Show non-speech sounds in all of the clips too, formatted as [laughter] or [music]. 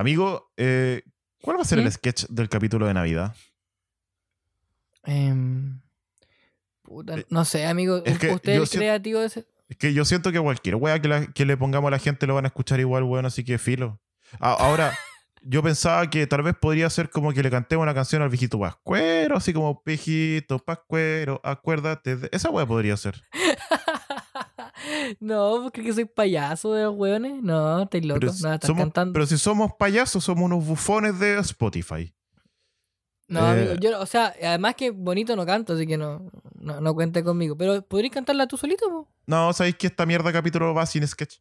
Amigo, eh, ¿cuál va a ser el sketch del capítulo de Navidad? Em, puta, Eh, no sé, amigo. es que ¿Usted es creativo de ese? Es que yo siento que cualquier wea que, la- que le pongamos a la gente lo van a escuchar igual, weón, así que filo. A- ahora, [laughs] yo pensaba que tal vez podría ser como que le cantemos una canción al viejito Pascuero, así como viejito Pascuero, acuérdate de... Esa wea podría ser. [laughs] no, porque que soy payaso de los hueones. No, estoy loco. Pero, no, estás somos- cantando. pero si somos payasos, somos unos bufones de Spotify. no, eh, amigo, yo, o sea, además que bonito no canto, así que no, no, no cuente conmigo. Pero, ¿podrías cantarla tú solito? po? No, ¿sabéis que esta mierda capítulo va sin sketch?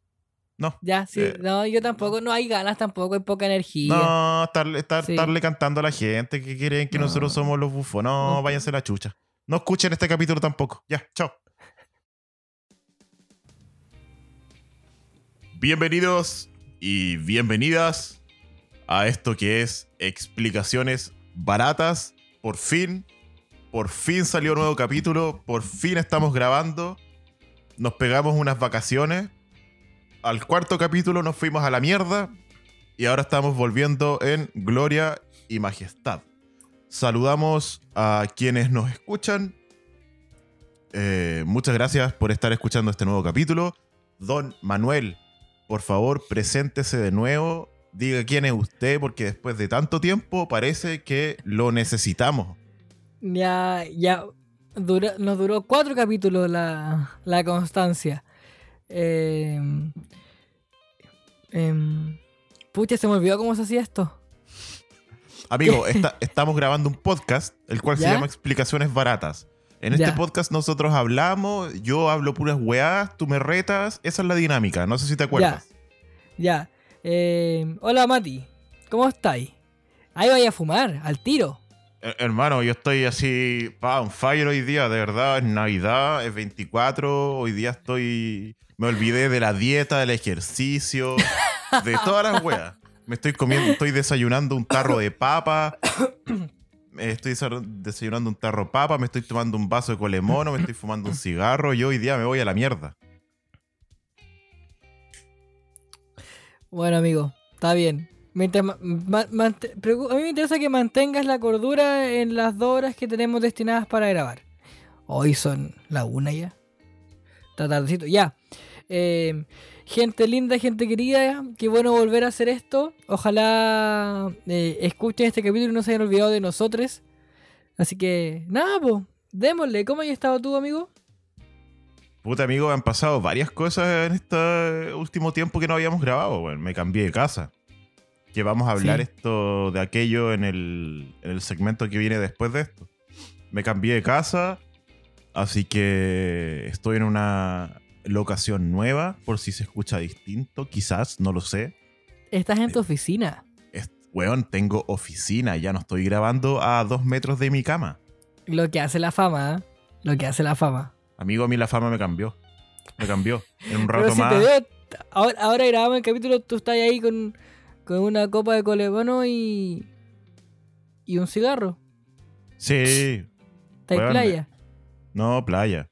No. Ya, sí. Eh, no, yo tampoco, no hay ganas tampoco, hay poca energía. No, estarle, estar- Sí. estarle cantando a la gente que creen que No. nosotros somos los bufones. No, váyanse la chucha. No escuchen este capítulo tampoco. Ya, chao. Bienvenidos y bienvenidas a esto que es explicaciones baratas. Por fin, por fin salió un nuevo capítulo, por fin estamos grabando. Nos pegamos unas vacaciones. Al cuarto capítulo nos fuimos a la mierda y ahora estamos volviendo en gloria y majestad. Saludamos a quienes nos escuchan. Eh, muchas gracias por estar escuchando este nuevo capítulo. Don Manuel, por favor, preséntese de nuevo. Diga quién es usted, porque después de tanto tiempo parece que lo necesitamos. Ya, ya. nos duró cuatro capítulos la, la constancia. Eh, em, pucha, se me olvidó cómo se hacía esto. Amigo, esta- estamos grabando un podcast, el cual se llama Explicaciones Baratas. En Ya. este podcast nosotros hablamos, yo hablo puras weás, tú me retas, esa es la dinámica, no sé si te acuerdas. Ya. Eh, hola, Mati. ¿Cómo estáis? Ahí vaya a fumar, al tiro. Her- Hermano, yo estoy así, pa, on fire hoy día, de verdad, es Navidad, es 24, hoy día estoy, me olvidé de la dieta, del ejercicio, de todas las weas. Me estoy comiendo, estoy desayunando un tarro de papa, [coughs] estoy desa- desayunando un tarro papa, me estoy tomando un vaso de colemono, me estoy fumando un cigarro y hoy día me voy a la mierda. Bueno, amigo, está bien. Mientras a mí me interesa que mantengas la cordura en las dos horas que tenemos destinadas para grabar. Hoy son la una ya. Está tardecito. Ya. Eh, gente linda, gente querida, qué bueno volver a hacer esto. Ojalá eh, escuchen este capítulo y no se hayan olvidado de nosotros. Así que, nada, pues, démosle. ¿Cómo has estado tú, amigo? Puta amigo, han pasado varias cosas en este último tiempo que no habíamos grabado. Bueno, me cambié de casa. Que vamos a hablar Sí. esto de aquello en el, en el segmento que viene después de esto. Me cambié de casa, así que estoy en una locación nueva, por si se escucha distinto, quizás, no lo sé. Estás en tu oficina. Es, weón, tengo oficina, ya no estoy grabando a dos metros de mi cama. Lo que hace la fama, ¿eh? Lo que hace la fama. Amigo, a mí la fama me cambió. Me cambió. En un [laughs] Pero rato si más. te veo, t- ahora, ahora grabamos el capítulo, tú estás ahí con, con una copa de colemono y. y un cigarro. Sí, Está en playa. No, playa.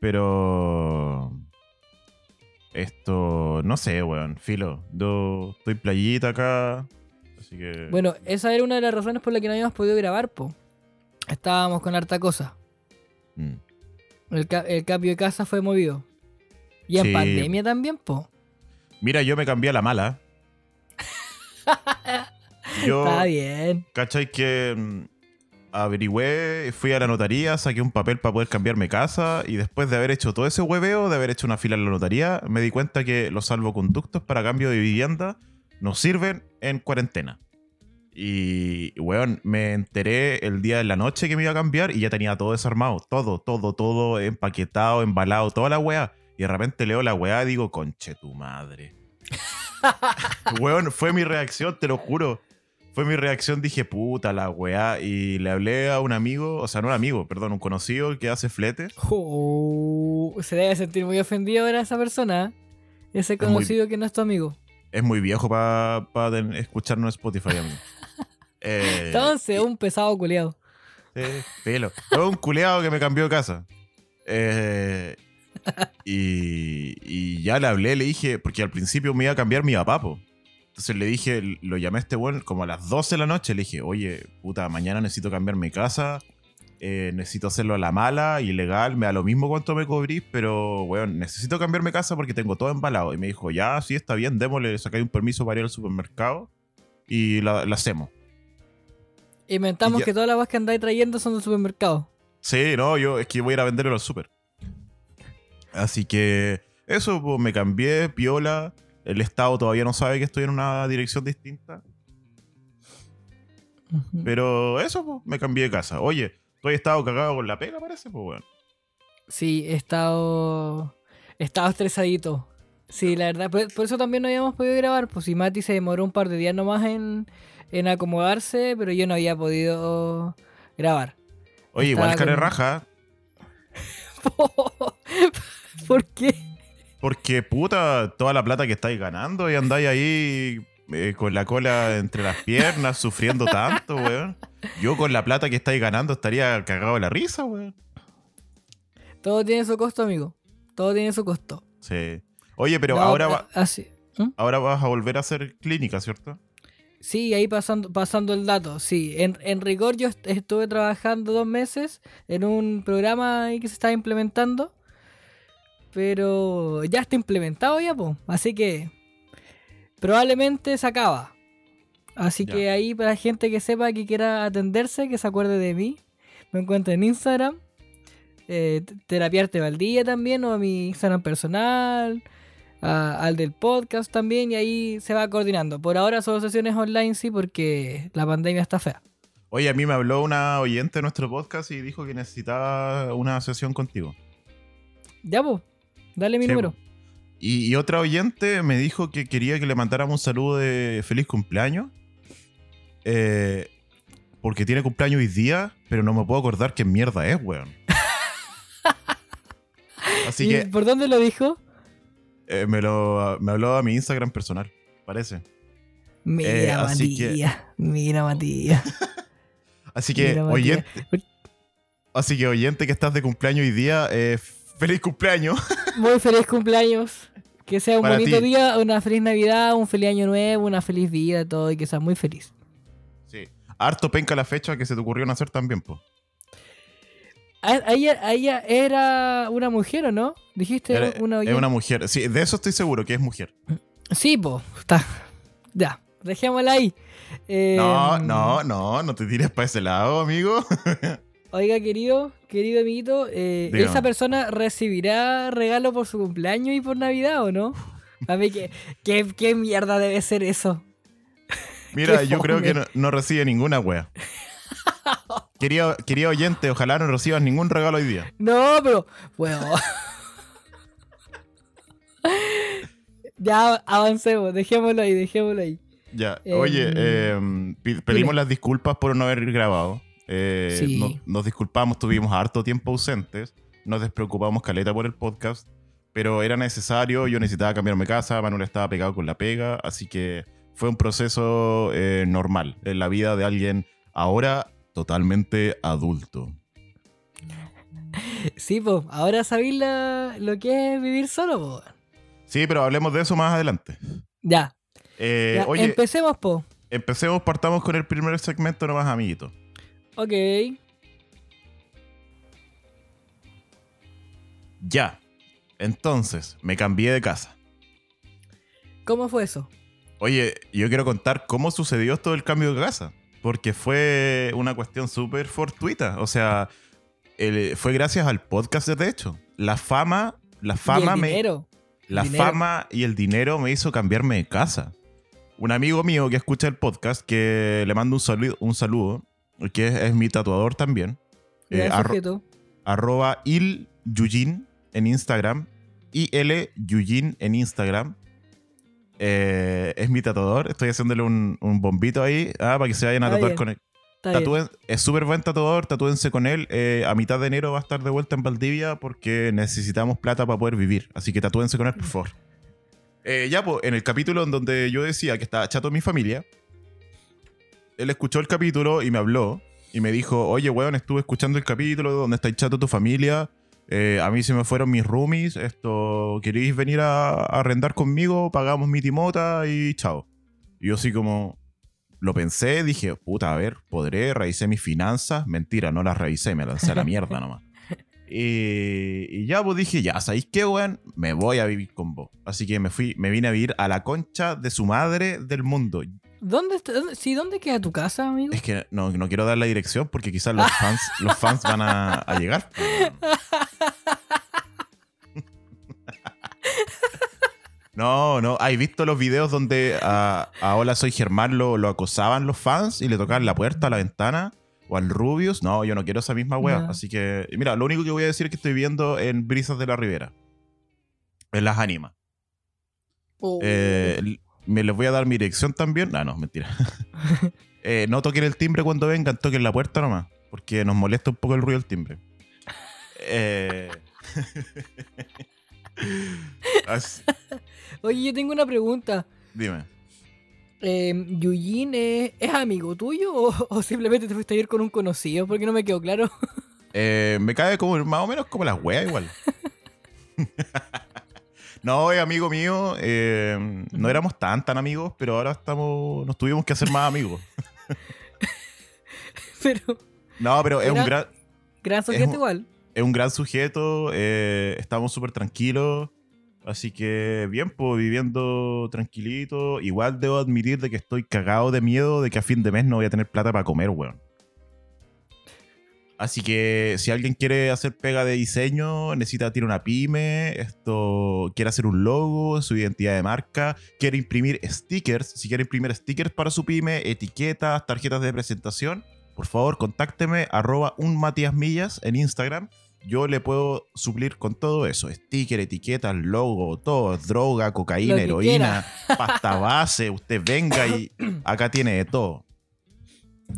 Pero. Esto. No sé, weón. Filo. Yo estoy playita acá. Así que. Bueno, esa era una de las razones por las que no habíamos podido grabar, po. Estábamos con harta cosa. mm. El, ca- el cambio de casa fue movido. Y en Sí. pandemia también, po. Mira, yo me cambié a la mala. [laughs] Yo. Está bien. ¿Cachai? Que. Averigüé, fui a la notaría, saqué un papel para poder cambiarme casa y después de haber hecho todo ese hueveo, de haber hecho una fila en la notaría, me di cuenta que los salvoconductos para cambio de vivienda nos sirven en cuarentena. Y, weón, me enteré el día de la noche que me iba a cambiar y ya tenía todo desarmado. Todo, todo, todo empaquetado, embalado, toda la weá. Y de repente leo la weá y digo, conche tu madre. [laughs] weón, fue mi reacción, te lo juro. Fue mi reacción, dije, puta la weá. Y le hablé a un amigo, o sea, no un amigo, perdón, un conocido que hace flete. Oh, se debe sentir muy ofendido ahora esa persona. ¿eh? Ese muy- conocido que no es tu amigo. Es muy viejo para escucharnos en Spotify, amigo. [laughs] Eh, Entonces, un pesado culiado. Sí, filo. Fue un culeado que me cambió de casa. Eh, y, y ya le hablé, le dije, porque al principio me iba a cambiar mi papá, po. Entonces le dije, lo llamé a este weón como a las 12 de la noche. Le dije, oye, puta, mañana necesito cambiar mi casa. eh, necesito hacerlo a la mala, ilegal, me da lo mismo cuánto me cobrís, pero, weón, necesito cambiar mi casa porque tengo todo embalado. Y me dijo, ya, sí, está bien, démosle, sacáis un permiso para ir al supermercado y la, la hacemos. Inventamos Y que todas las cosas que andáis trayendo son del supermercado. Sí, no, yo es que voy a ir a venderlo al super. Así que eso, pues me cambié, piola. El Estado todavía no sabe que estoy en una dirección distinta. Pero eso, pues, me cambié de casa. Oye, tú has estado cagado con la pega, parece, pues, weón. Sí, he estado. He estado estresadito. Sí, la verdad. Por, por eso también no habíamos podido grabar. Pues si Mati se demoró un par de días nomás en, en acomodarse, pero yo no había podido grabar. Oye, Estaba igual con- raja, [laughs] ¿Por qué? Porque puta, toda la plata que estáis ganando y andáis ahí eh, con la cola entre las piernas, [laughs] sufriendo tanto, weón. Yo con la plata que estáis ganando estaría cagado de la risa, weón. Todo tiene su costo, amigo. Todo tiene su costo. Sí. Oye, pero No, ahora, va- así. ¿Mm? ahora vas a volver a hacer clínica, ¿cierto? Sí, ahí pasando, pasando el dato. Sí, en, en rigor yo est- estuve trabajando dos meses en un programa ahí que se estaba implementando. Pero ya está implementado ya, pues. Así que probablemente se acaba. Así Ya. que ahí para gente que sepa que quiera atenderse, que se acuerde de mí. Me encuentro en Instagram. Eh, Terapiarte Valdía también, o a mi Instagram personal. a- al del podcast también y ahí se va coordinando. Por ahora solo sesiones online sí porque la pandemia está fea. Oye, a mí me habló una oyente de nuestro podcast y dijo que necesitaba una sesión contigo. Ya, pues, dale mi Sí, número. Y, y otra oyente me dijo que quería que le mandáramos un saludo de feliz cumpleaños. eh, porque tiene cumpleaños hoy día, pero no me puedo acordar qué mierda es, weón. [laughs] Así ¿Y que por dónde lo dijo? eh, me, lo, me habló a mi Instagram personal, parece. Mira, Eh, así que- Matías. Mira, Matías. [laughs] Así que, Mira, Matías. oyente, así que oyente que estás de cumpleaños hoy día, eh, feliz cumpleaños. [laughs] Muy feliz cumpleaños. Que sea un Para bonito ti. día, una feliz Navidad, un feliz año nuevo, una feliz vida, todo y que seas muy feliz. Sí. Harto penca la fecha que se te ocurrió nacer también, po. A, ella, a ella era una mujer, ¿o no? Dijiste Era- una es una mujer. Sí, de eso estoy seguro, que es mujer. Sí, pues, está. Ya, dejémosla ahí. Eh, No, no, no, no te tires para ese lado, amigo. [laughs] Oiga, querido, querido amiguito, eh. ¿esa persona recibirá regalo por su cumpleaños y por Navidad o no? A ver, ¿qué, qué, qué mierda debe ser eso? [laughs] Mira, yo creo que no, no recibe ninguna wea. [laughs] Querido, querido oyente, ojalá no recibas ningún regalo hoy día. No, pero, bueno. [laughs] ya avancemos, dejémoslo ahí, dejémoslo ahí. Ya, Em, oye, eh, pi- pedimos las disculpas por no haber grabado. Eh, Sí. no- nos disculpamos, tuvimos harto tiempo ausentes. Nos despreocupamos caleta por el podcast. Pero era necesario, yo necesitaba cambiarme casa, Manuel estaba pegado con la pega, así que fue un proceso eh, normal en la vida de alguien ahora totalmente adulto. [laughs] Sí, pues, ahora sabéis la- lo que es vivir solo, po. Sí, pero hablemos de eso más adelante. Ya, Eh, ya, oye, empecemos, po. empecemos, partamos con el primer segmento nomás, amiguito. Ok. Ya. Entonces, me cambié de casa. ¿Cómo fue eso? Oye, yo quiero contar cómo sucedió todo el cambio de casa. Porque fue una cuestión súper fortuita. O sea, el- fue gracias al podcast, de hecho. La fama, la fama y el me. dinero. La dinero. fama y el dinero me hizo cambiarme de casa. Un amigo mío que escucha el podcast, que le mando un saludo, un saludo que es, es mi tatuador también. Eh, arro- arroba il Yujin en Instagram. IL Yujin en Instagram. Eh, es mi tatuador. Estoy haciéndole un, un bombito ahí ah, para que se vayan a Está tatuar bien. con él. Tatúen- es súper buen tatuador, tatúense con él. Eh, a mitad de enero va a estar de vuelta en Valdivia porque necesitamos plata para poder vivir. Así que tatúense con él, por favor. Eh, ya, pues, en el capítulo en donde yo decía que estaba chato mi familia, él escuchó el capítulo y me habló y me dijo, oye, weón, estuve escuchando el capítulo donde está chato tu familia. Eh, a mí se me fueron mis roomies. Esto, ¿queréis venir a, a arrendar conmigo? Pagamos mi timota y chao. Y yo así como, lo pensé, dije, puta, a ver, podré, revisé mis finanzas. Mentira, no las revisé, me lancé a la mierda [laughs] nomás. Y, y ya, pues dije, ya, ¿sabéis qué, weón? Me voy a vivir con vos. Así que me fui, me vine a vivir a la concha de su madre del mundo. ¿Dónde, está- dónde- sí, ¿dónde queda tu casa, amigo? Es que no, no quiero dar la dirección porque quizás los fans, [laughs] los fans van a, a llegar. No, no. ¿Has visto los videos donde a, a Hola Soy Germán lo, lo acosaban los fans y le tocaban la puerta, la ventana? ¿O al Rubius? No, yo no quiero esa misma wea. No. Así que, mira, lo único que voy a decir es que estoy viviendo en Brisas de la Ribera. En las ánimas. Oh. Eh, me les voy a dar mi dirección también. Ah, no, mentira. [laughs] Eh, no toquen el timbre cuando vengan, toquen la puerta nomás. Porque nos molesta un poco el ruido del timbre. Eh, [laughs] así- Oye, yo tengo una pregunta. dime. Eh, ¿Yuyin es, es amigo tuyo o, [laughs] o simplemente te fuiste a ir con un conocido? Porque no me quedó claro. Eh, me cae como más o menos como las weas igual. No, es amigo mío. eh, no éramos tan tan amigos, pero ahora estamos. Nos tuvimos que hacer más amigos. [laughs] Pero, No, pero es un gran. gran sujeto un- igual. es un gran sujeto, eh, estamos súper tranquilos, así que bien, pues viviendo tranquilito. Igual debo admitir de que estoy cagado de miedo de que a fin de mes no voy a tener plata para comer, weón. Así que si alguien quiere hacer pega de diseño, necesita tirar una pyme, esto quiere hacer un logo, su identidad de marca, quiere imprimir stickers, si quiere imprimir stickers para su pyme, etiquetas, tarjetas de presentación, por favor, contácteme arroba un Matías Millas en Instagram. Yo le puedo suplir con todo eso. Sticker, etiquetas, logo, todo. Droga, cocaína, heroína, [laughs] pasta base. Usted venga y acá tiene de todo.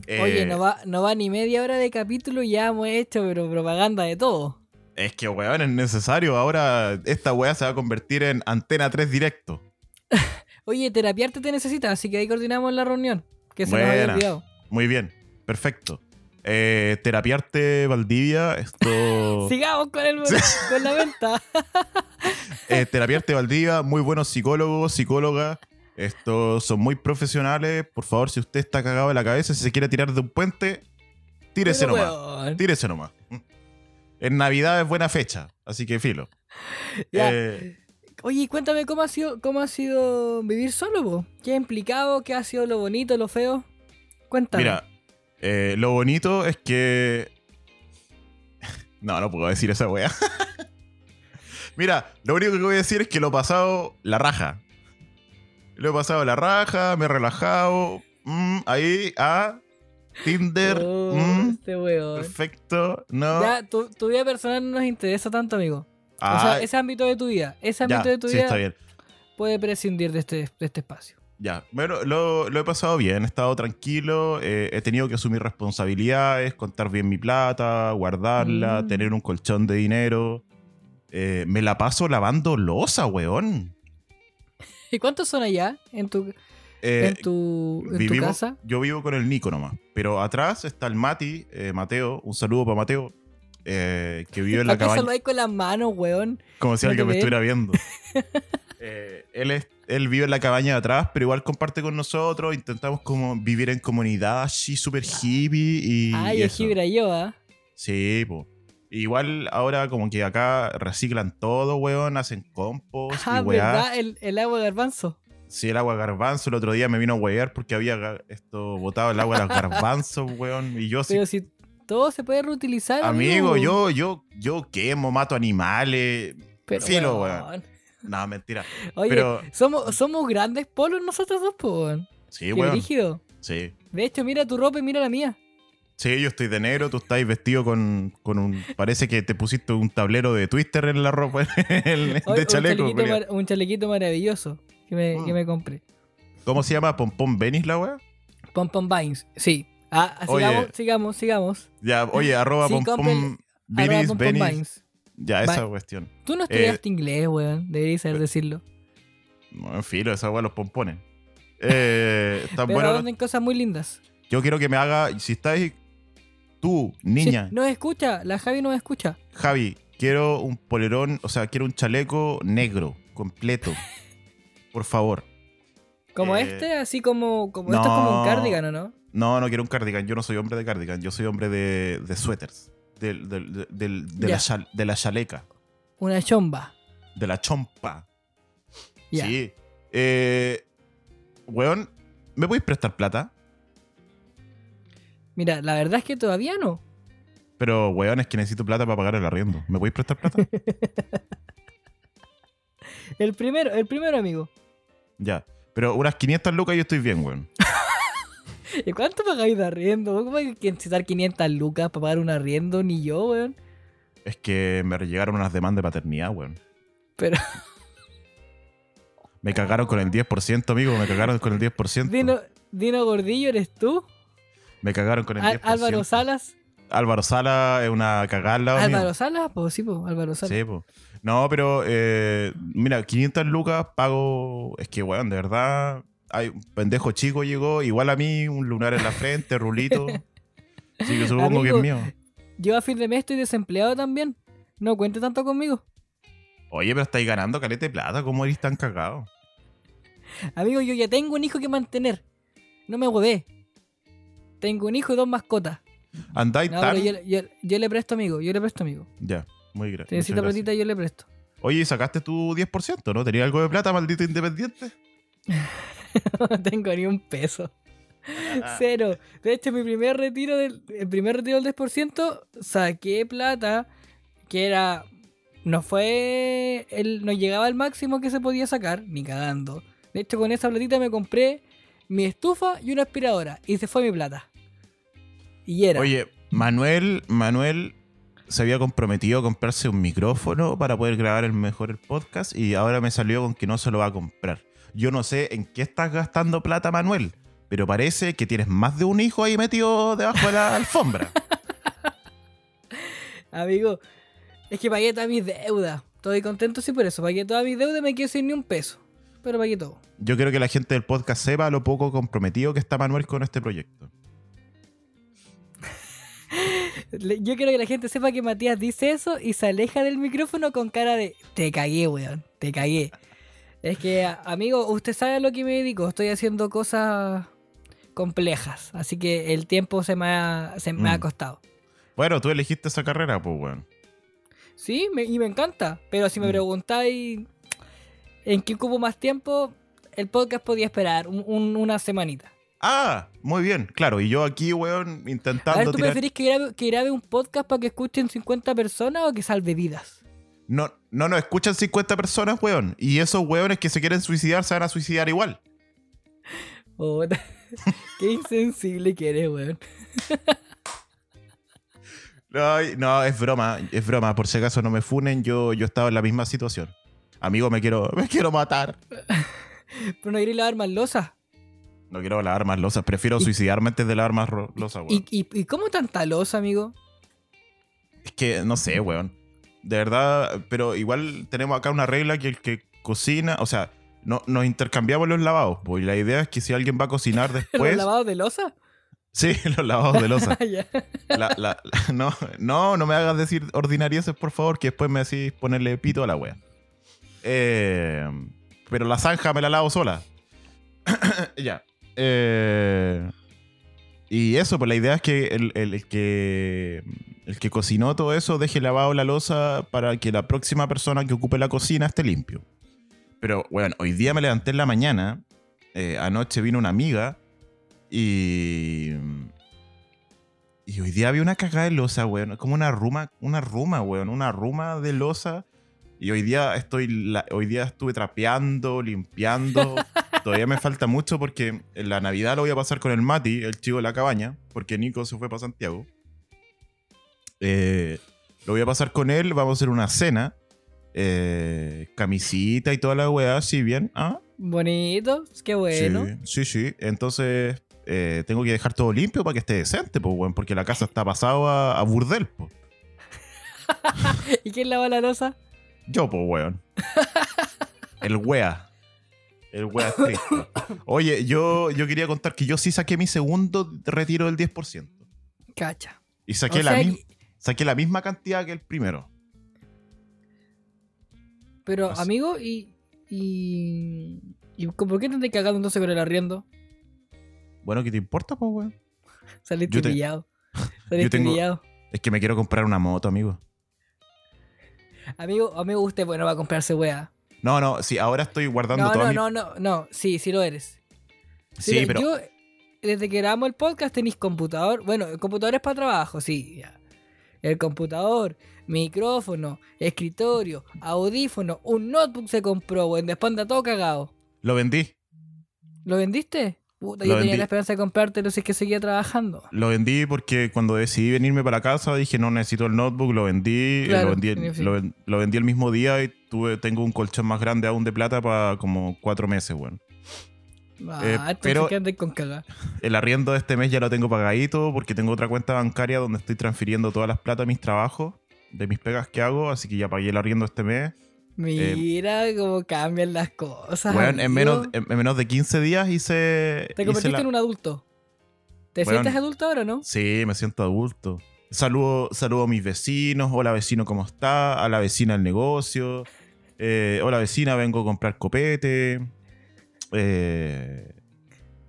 Oye, Eh, no va, no va ni media hora de capítulo y ya hemos hecho pero propaganda de todo. Es que, weón, es necesario. Ahora esta weá se va a convertir en Antena 3 directo. [laughs] Oye, terapiarte te necesitas, así que ahí coordinamos la reunión. Que se nos había olvidado. Muy bien. Perfecto. Eh, terapiarte Valdivia. Esto... [laughs] Sigamos con, el, con la venta. [laughs] Eh, Terapiarte Valdivia, muy buenos psicólogos, psicólogas. Estos son muy profesionales. Por favor, si usted está cagado de la cabeza, si se quiere tirar de un puente, tírese Pero, nomás. weón. Tírese nomás. En Navidad es buena fecha, así que filo. Ya. Eh, Oye, cuéntame cómo ha sido, cómo ha sido vivir solo, po? ¿Qué ha implicado? ¿Qué ha sido lo bonito, lo feo? Cuéntame. mira, eh, lo bonito es que. [laughs] No, no puedo decir esa wea. [laughs] mira, lo único que voy a decir es que lo pasado la raja. Lo he pasado la raja, me he relajado. mm, ahí, a Tinder. Oh, mm, este weón. perfecto. No. Ya, tu, tu vida personal no nos interesa tanto, amigo. o Ah, sea, ese ámbito de tu vida, ese ya, ámbito de tu sí, vida está bien. puede prescindir de este, de este espacio. Ya, bueno, lo, lo he pasado bien, he estado tranquilo, eh, he tenido que asumir responsabilidades, contar bien mi plata, guardarla, Mm. tener un colchón de dinero. Eh, me la paso lavando losa, weón. ¿Y cuántos son allá en tu, Eh, en tu, en tu vivimos- casa? Yo vivo con el Nico nomás, pero atrás está el Mati, eh, Mateo, un saludo para Mateo, eh, que vive en la ¿Para qué cabaña, lo hay con las manos, weón? como si alguien me estuviera viendo. [laughs] Él, es- él vive en la cabaña de atrás, pero igual comparte con nosotros. Intentamos como vivir en comunidad así súper hippie y. Ay, es. Gibra yo, ¿ah? Sí, po. Igual ahora como que acá reciclan todo, weón, hacen compost Ah, y weá. ¿verdad? El, el agua de garbanzo. Sí, el agua garbanzo. El otro día me vino a huear porque había esto botado el agua de los garbanzos, [laughs] weón. Y yo Pero si todo se puede reutilizar. amigo, yo, yo, yo quemo, mato animales. Pero, filo, weón. No, mentira. Oye, Pero- somos, somos grandes polos nosotros dos, po, weón. Sí, Qué weón. rígido. Sí. De hecho, mira tu ropa y mira la mía. Sí, yo estoy de negro, tú estás vestido con, con un... Parece que te pusiste un tablero de Twister en la ropa [laughs] el- Oye, de un, chaleco. chalequito culiao. mar- un chalequito maravilloso que me, Mm. que me compré. ¿Cómo se llama? ¿Pompón Benis la weá? Pom Pom Vines. Sí. Ah, Oye. sigamos, sigamos, sigamos. Ya, oye, arroba Sí, Pompón Benis. Vines. Ya, esa cuestión. Tú no Eh, estudiaste inglés, weón. Deberías saber decirlo. No, en filo, esa weá los pompones. Eh, [laughs] tan Pero bueno. cosas muy lindas. Yo quiero que me haga... Si estáis tú, niña, Sí, nos escucha, la Javi nos escucha. Javi, quiero un polerón, o sea, quiero un chaleco negro, completo. [laughs] Por favor. Como Eh, este, así como, como esto es como un no. cardigan, ¿o no? No, no quiero un cardigan. Yo no soy hombre de cardigan. Yo soy hombre de, de suéteres. Del- de, Ya. la chal- de la chaleca. Una chomba. De la chompa. Ya. Sí. Eh, weón, ¿me podéis prestar plata? Mira, la verdad es que todavía no. Pero, weón, es que necesito plata para pagar el arriendo. ¿Me podéis prestar plata? [laughs] El primero, el primero, amigo. ya. Pero unas 500 lucas y yo estoy bien, weón. [laughs] ¿Y cuánto pagáis de arriendo? ¿Cómo hay que necesitar 500 lucas para pagar un arriendo? Ni yo, weón. Es que me llegaron unas demandas de paternidad, weón. Pero, Me cagaron con el 10%, amigo. Me cagaron con el 10%. [laughs] Dino, Dino Gordillo, ¿eres tú? Me cagaron con el Al- 10%. Álvaro Salas. Álvaro Sala es una cagada. Álvaro Salas, pues sí, pues, Álvaro Salas. Sí, po. No, pero eh, mira, 500 lucas pago. Es que, weón, de verdad. Hay un pendejo chico llegó, igual a mí, un lunar en la frente, rulito. [laughs] Así que supongo que es mío. Yo a fin de mes estoy desempleado también. No cuente tanto conmigo. Oye, pero estáis ganando caleta de plata, ¿cómo eres tan cagado? Amigo, yo ya tengo un hijo que mantener. No me huevé. Tengo un hijo y dos mascotas. Andáis No, tan. pero yo, yo- yo le presto, amigo. Yo le presto, amigo. Ya, muy gra- Si necesita gracias. platita, yo le presto. Oye, ¿y sacaste tu 10%, ¿no? ¿Tenías algo de plata, maldito independiente? [laughs] no tengo ni un peso. [laughs] Cero. De hecho, mi primer retiro del, el primer retiro del 10% saqué plata que era. No fue. El, no llegaba al máximo que se podía sacar, ni cagando. De hecho, con esa platita me compré mi estufa y una aspiradora. Y se fue mi plata. Y era. Oye, Manuel, Manuel se había comprometido a comprarse un micrófono para poder grabar el mejor el podcast y ahora me salió con que no se lo va a comprar. Yo no sé en qué estás gastando plata, Manuel, pero parece que tienes más de un hijo ahí metido debajo de la [laughs] alfombra. Amigo, es que pagué todas mis deudas. Estoy contento sí por eso. Pagué todas mis deudas y me quedé sin ni un peso. Pero pagué todo. Yo quiero que la gente del podcast sepa lo poco comprometido que está Manuel con este proyecto. Yo quiero que la gente sepa que Matías dice eso y se aleja del micrófono con cara de te cagué, weón, te cagué. Es que, amigo, usted sabe a lo que me dedico. Estoy haciendo cosas complejas. Así que el tiempo se me ha, se me ha Mm. costado. Bueno, tú elegiste esa carrera, pues, weón. Sí, me- y me encanta. Pero si me Mm. preguntáis en qué ocupo más tiempo, el podcast podía esperar un- un- una semanita. Ah, muy bien, claro. Y yo aquí, weón, A ver, intentando ¿tú tirar... preferís que grabe, que grabe un podcast para que escuchen 50 personas o que salve vidas? No, no nos escuchan 50 personas, weón. Y esos weones que se quieren suicidar se van a suicidar igual. [laughs] Qué insensible que eres, weón. Ay, no, es broma, es broma. Por si acaso no me funen, yo, yo estaba en la misma situación. Amigo, me quiero, [laughs] me quiero matar. [laughs] Pero no queréis lavar más losa. No quiero lavar más losas. Prefiero suicidarme antes de lavar más losas, weón. ¿Y, y, y cómo tanta losa, amigo? Es que, no sé, weón. De verdad, pero igual tenemos acá una regla que el que cocina, o sea, no, nos intercambiamos los lavados. Pues la idea es que si alguien va a cocinar [laughs] ¿Los después... lavados de losa? sí, [laughs] los lavados de losa. [laughs] Ya. La- la- la- no, no, no me hagas decir ordinarieces, por favor, que después me decís ponerle pito a la wea. Eh, pero la zanja me la lavo sola. [coughs] ya. Eh, y eso, pues la idea es que el, el- que el que cocinó todo eso deje lavado la losa para que la próxima persona que ocupe la cocina esté limpio. Pero, bueno, hoy día me levanté en la mañana. eh, anoche vino una amiga y. Y hoy día había una cagada de losa, weón. Como una ruma, una ruma, weón. Una ruma de losa. Y hoy día estoy. la- hoy día estuve trapeando, limpiando. [laughs] Todavía me falta mucho porque en la Navidad lo voy a pasar con el Mati, el chico de la cabaña, porque Nico se fue para Santiago. Eh, lo voy a pasar con él, vamos a hacer una cena. eh, camisita y toda la weá, así bien. ¿Ah? Bonito, qué bueno. Sí, sí, sí. Entonces eh, tengo que dejar todo limpio para que esté decente, pues, weón, porque la casa está pasado a, a burdel, pues. [laughs] ¿Y quién lava la losa? Yo, pues, weón. [laughs] El wea. El wea estricto. Oye, yo, yo quería contar que yo sí saqué mi segundo retiro del 10%. Cacha. Y saqué, O la, que- saqué la misma cantidad que el primero. Pero, Así. amigo, y, y. ¿Y por qué te estás cagando entonces con el arriendo? Bueno, ¿qué te importa, pues, weón? [laughs] Saliste Yo te- pillado. [laughs] Saliste tengo- pillado. Es que me quiero comprar una moto, amigo. Amigo, amigo, usted bueno va a comprarse wea. No, no, sí, ahora estoy guardando No, toda no, mi... no, no, no. Sí, sí lo eres. Sí, pero... Yo, desde que grabamos el podcast, tenéis computador. Bueno, el computador es para trabajo, sí. ya. El computador, micrófono, escritorio, audífono, un notebook se compró, weón. Después anda todo cagado. Lo vendí. ¿Lo vendiste? Puta, Lo yo tenía vendí. la esperanza de comprártelo si es que seguía trabajando. Lo vendí porque cuando decidí venirme para casa dije no necesito el notebook, lo vendí, eh, lo, vendí lo, ven- lo vendí el mismo día y tuve, tengo un colchón más grande aún de plata para como cuatro meses, weón. Ah, Eh, pero- con cagar. [laughs] El arriendo de este mes ya lo tengo pagadito porque tengo otra cuenta bancaria donde estoy transfiriendo todas las plata de mis trabajos, de mis pegas que hago, así que ya pagué el arriendo este mes. Mira cómo cambian las cosas. Weón, en menos, en, en menos de 15 días hice... Te hice convertiste la- en un adulto. ¿Te sientes adulto ahora, no? Sí, me siento adulto. Saludo, saludo a mis vecinos. Hola vecino, ¿cómo está? A la vecina del negocio. Eh, hola vecina, vengo a comprar copete. Eh,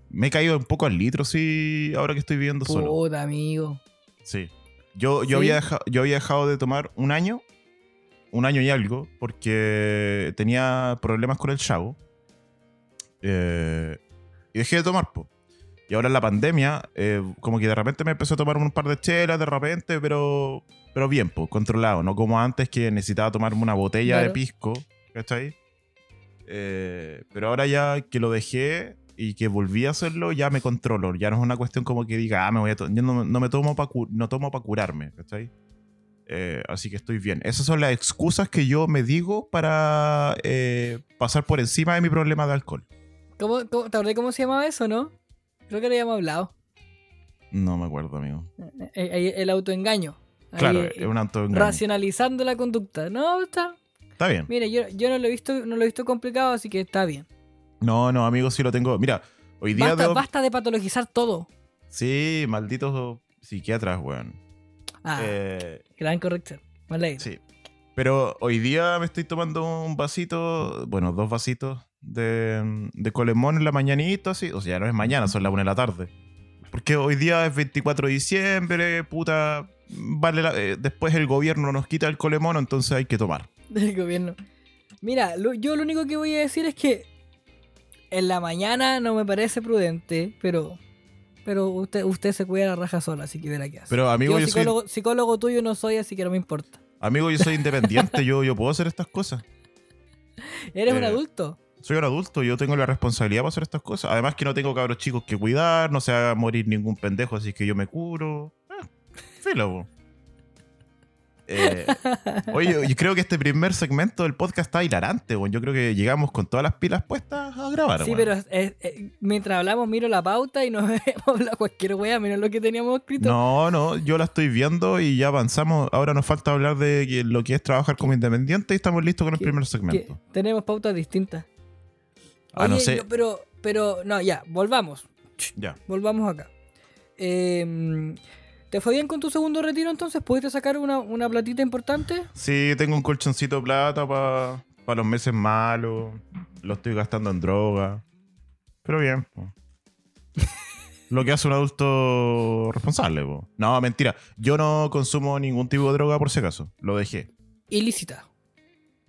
me he caído un poco al litro, sí, ahora que estoy viviendo solo. Puta, amigo. Sí. Yo, ¿Sí? yo, había yo había dejado de tomar un año, un año y algo, porque tenía problemas con el chavo. Eh, y dejé de tomar, po. Y ahora en la pandemia, eh, como que de repente me empecé a tomar un par de chelas, de repente, pero, pero bien, pues, controlado. No como antes que necesitaba tomarme una botella de pisco, ¿cachai? Eh, pero ahora ya que lo dejé y que volví a hacerlo, ya me controlo. Ya no es una cuestión como que diga, ah, me voy a yo no, no me tomo para no tomo para curarme, ¿cachai? Eh, así que estoy bien. Esas son las excusas que yo me digo para eh, pasar por encima de mi problema de alcohol. ¿Cómo, cómo, ¿Te acordás cómo se llamaba eso, no? Creo que lo habíamos hablado. No me acuerdo, amigo. Eh, eh, El autoengaño. Claro, es un autoengaño. Racionalizando la conducta. No, está. Está bien. Mire, yo, yo no lo he visto, no lo he visto complicado, así que está bien. No, no, amigo, sí lo tengo. Mira, hoy día Basta, debo- basta de patologizar todo. Sí, malditos psiquiatras, weón. Ah, Eh, gran corrección. Me alegro. sí. Pero hoy día me estoy tomando un vasito, bueno, dos vasitos de, de colemón en la mañanita, así. O sea, no es mañana, son las una de la tarde. Porque hoy día es 24 de diciembre, puta. Vale la- eh, después el gobierno nos quita el colemón, entonces hay que tomar. [laughs] del gobierno. Mira, lo- yo lo único que voy a decir es que en la mañana no me parece prudente, pero pero usted usted se cuida la raja sola, así que verá qué hace. Pero amigo, yo yo, soy, psicólogo, psicólogo tuyo no soy, así que no me importa. amigo, yo soy [laughs] independiente, yo, yo puedo hacer estas cosas. Eres un Eh, adulto. Soy un adulto, yo tengo la responsabilidad para hacer estas cosas. Además que no tengo cabros chicos que cuidar, no se va a morir ningún pendejo, así que yo me curo. Eh, filo. Eh, oye, yo creo que este primer segmento del podcast está hilarante, weón. Yo creo que llegamos con todas las pilas puestas a grabar, Sí, pero eh, eh, mientras hablamos miro la pauta y nos [laughs] hemos hablado cualquier wea menos lo que teníamos escrito. No, no, yo la estoy viendo y ya avanzamos. Ahora nos falta hablar de lo que es trabajar como independiente y estamos listos con el ¿Qué- primer segmento. tenemos pautas distintas. Ah, no sé. pero, pero, no, ya, volvamos. Ya. Volvamos acá. Eh, ¿Te fue bien con tu segundo retiro entonces? ¿Pudiste sacar una, una platita importante? Sí, tengo un colchoncito de plata para los meses malos. Lo estoy gastando en droga. Pero bien. po. [laughs] Lo que hace un adulto responsable. po. No, mentira. Yo no consumo ningún tipo de droga por si acaso. Lo dejé. Ilícita.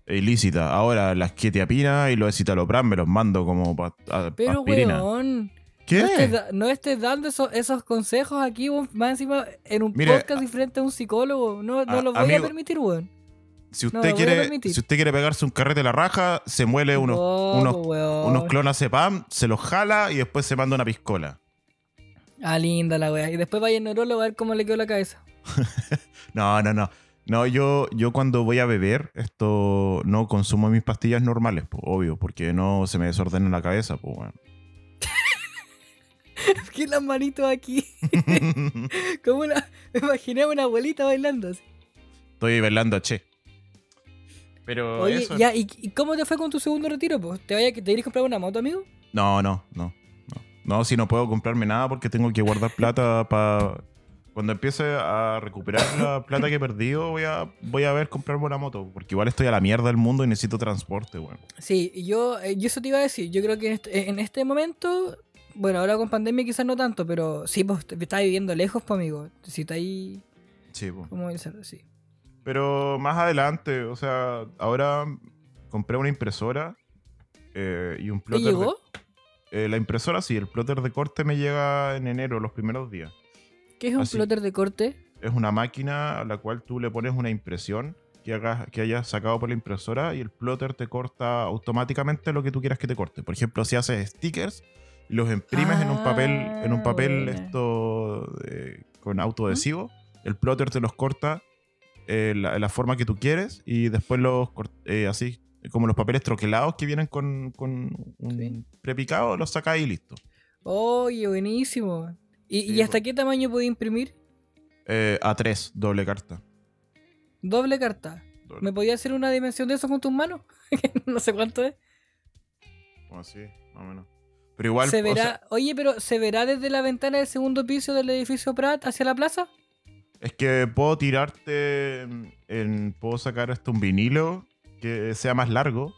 Ilícita. Ahora las quetiapinas y los escitalopram me los mando como pa- a- Pero, aspirina. weón, ¿Qué? no estés, da- no estés dando esos, esos consejos aquí, más encima en un Mire, podcast y frente a un psicólogo. No, no a- lo voy amigo, a permitir, weón. Si usted, a quiere, si usted quiere pegarse un carrete de la raja, se muele unos, No, unos, weón. se los jala y después se manda una piscola. Ah, linda la wea. Y después vaya al neurólogo a ver cómo le quedó la cabeza. [laughs] No, no, no. No, yo, yo cuando voy a beber, esto no consumo mis pastillas normales, obvio, porque no se me desordena la cabeza, pues bueno. [laughs] ¿Qué las manitos aquí? [laughs] Como una. Me imaginé a una abuelita bailando así. Estoy bailando che. Pero Oye, eso. ya, ¿y, y cómo te fue con tu segundo retiro? Pues, ¿Te, vaya, ¿Te quieres comprar una moto, amigo? No, no, no, no. No, si no puedo comprarme nada porque tengo que guardar plata [laughs] para Cuando empiece a recuperar la plata que he perdido, voy a, voy a ver comprarme una moto. Porque igual estoy a la mierda del mundo y necesito transporte, weón. Sí, y yo, eh, yo eso te iba a decir. Yo creo que en este, en este momento, bueno, ahora con pandemia quizás no tanto, pero sí, pues te estás viviendo lejos, pues amigo. Si está ahí, Sí, po. ¿cómo decirlo? Sí. Pero más adelante, o sea, ahora compré una impresora eh, y un ¿Te plotter. de- llegó? eh, la impresora sí, el plotter de corte me llega en enero, los primeros días. ¿Qué es un Así. plotter de corte? Es una máquina a la cual tú le pones una impresión que, hagas, que hayas sacado por la impresora y el plotter te corta automáticamente lo que tú quieras que te corte. Por ejemplo, si haces stickers y los imprimes en un papel, en un papel Ah, buena. esto con autoadhesivo, el plotter te los corta eh, la, la forma que tú quieres y después los eh, así como los papeles troquelados que vienen con, con un Sí. prepicado, los sacas y listo. Oye, buenísimo. ¿Y, Sí, y hasta po. qué tamaño puede imprimir? Eh, A3, doble carta. Doble carta. Doble. ¿Me podía hacer una dimensión de eso con tus manos? [laughs] no sé cuánto es. Como así, más o menos. Pero igual, se o verá, sea, oye, pero ¿se verá desde la ventana del segundo piso del edificio Prat hacia la plaza? es que puedo tirarte en, en- puedo sacar hasta un vinilo que sea más largo.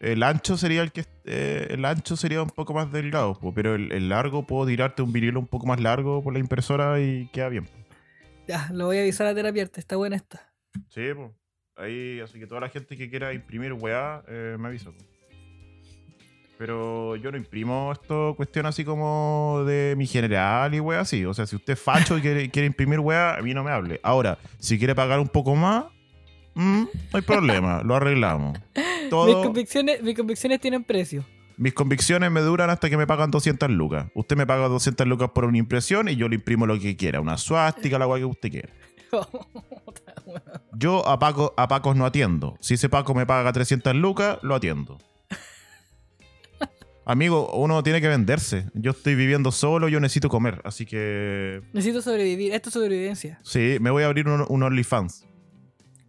El ancho sería el que eh, el ancho sería un poco más delgado, pero el, el largo puedo tirarte un vinilo un poco más largo por la impresora y queda bien. Ya, lo voy a avisar a terapeuta, está buena esta. Sí, pues. Ahí, así que toda la gente que quiera imprimir weá, eh, me avisa. po. Pero yo no imprimo esto, cuestión así como de mi general y weá así. O sea, si usted es facho y quiere, quiere imprimir weá, a mí no me hable. Ahora, si quiere pagar un poco más, mm, no hay problema, lo arreglamos. [laughs] Mis, convicciones, mis convicciones tienen precio. mis convicciones me duran hasta que me pagan 200 lucas. Usted me paga 200 lucas por una impresión y yo le imprimo lo que quiera. Una suástica, la weá que usted quiera. [laughs] Yo a, Paco, a Pacos no atiendo. Si ese Paco me paga 300 lucas, lo atiendo. Amigo, uno tiene que venderse. Yo estoy viviendo solo, yo necesito comer. Así que Necesito sobrevivir, esto es sobrevivencia. sí, me voy a abrir un, un OnlyFans.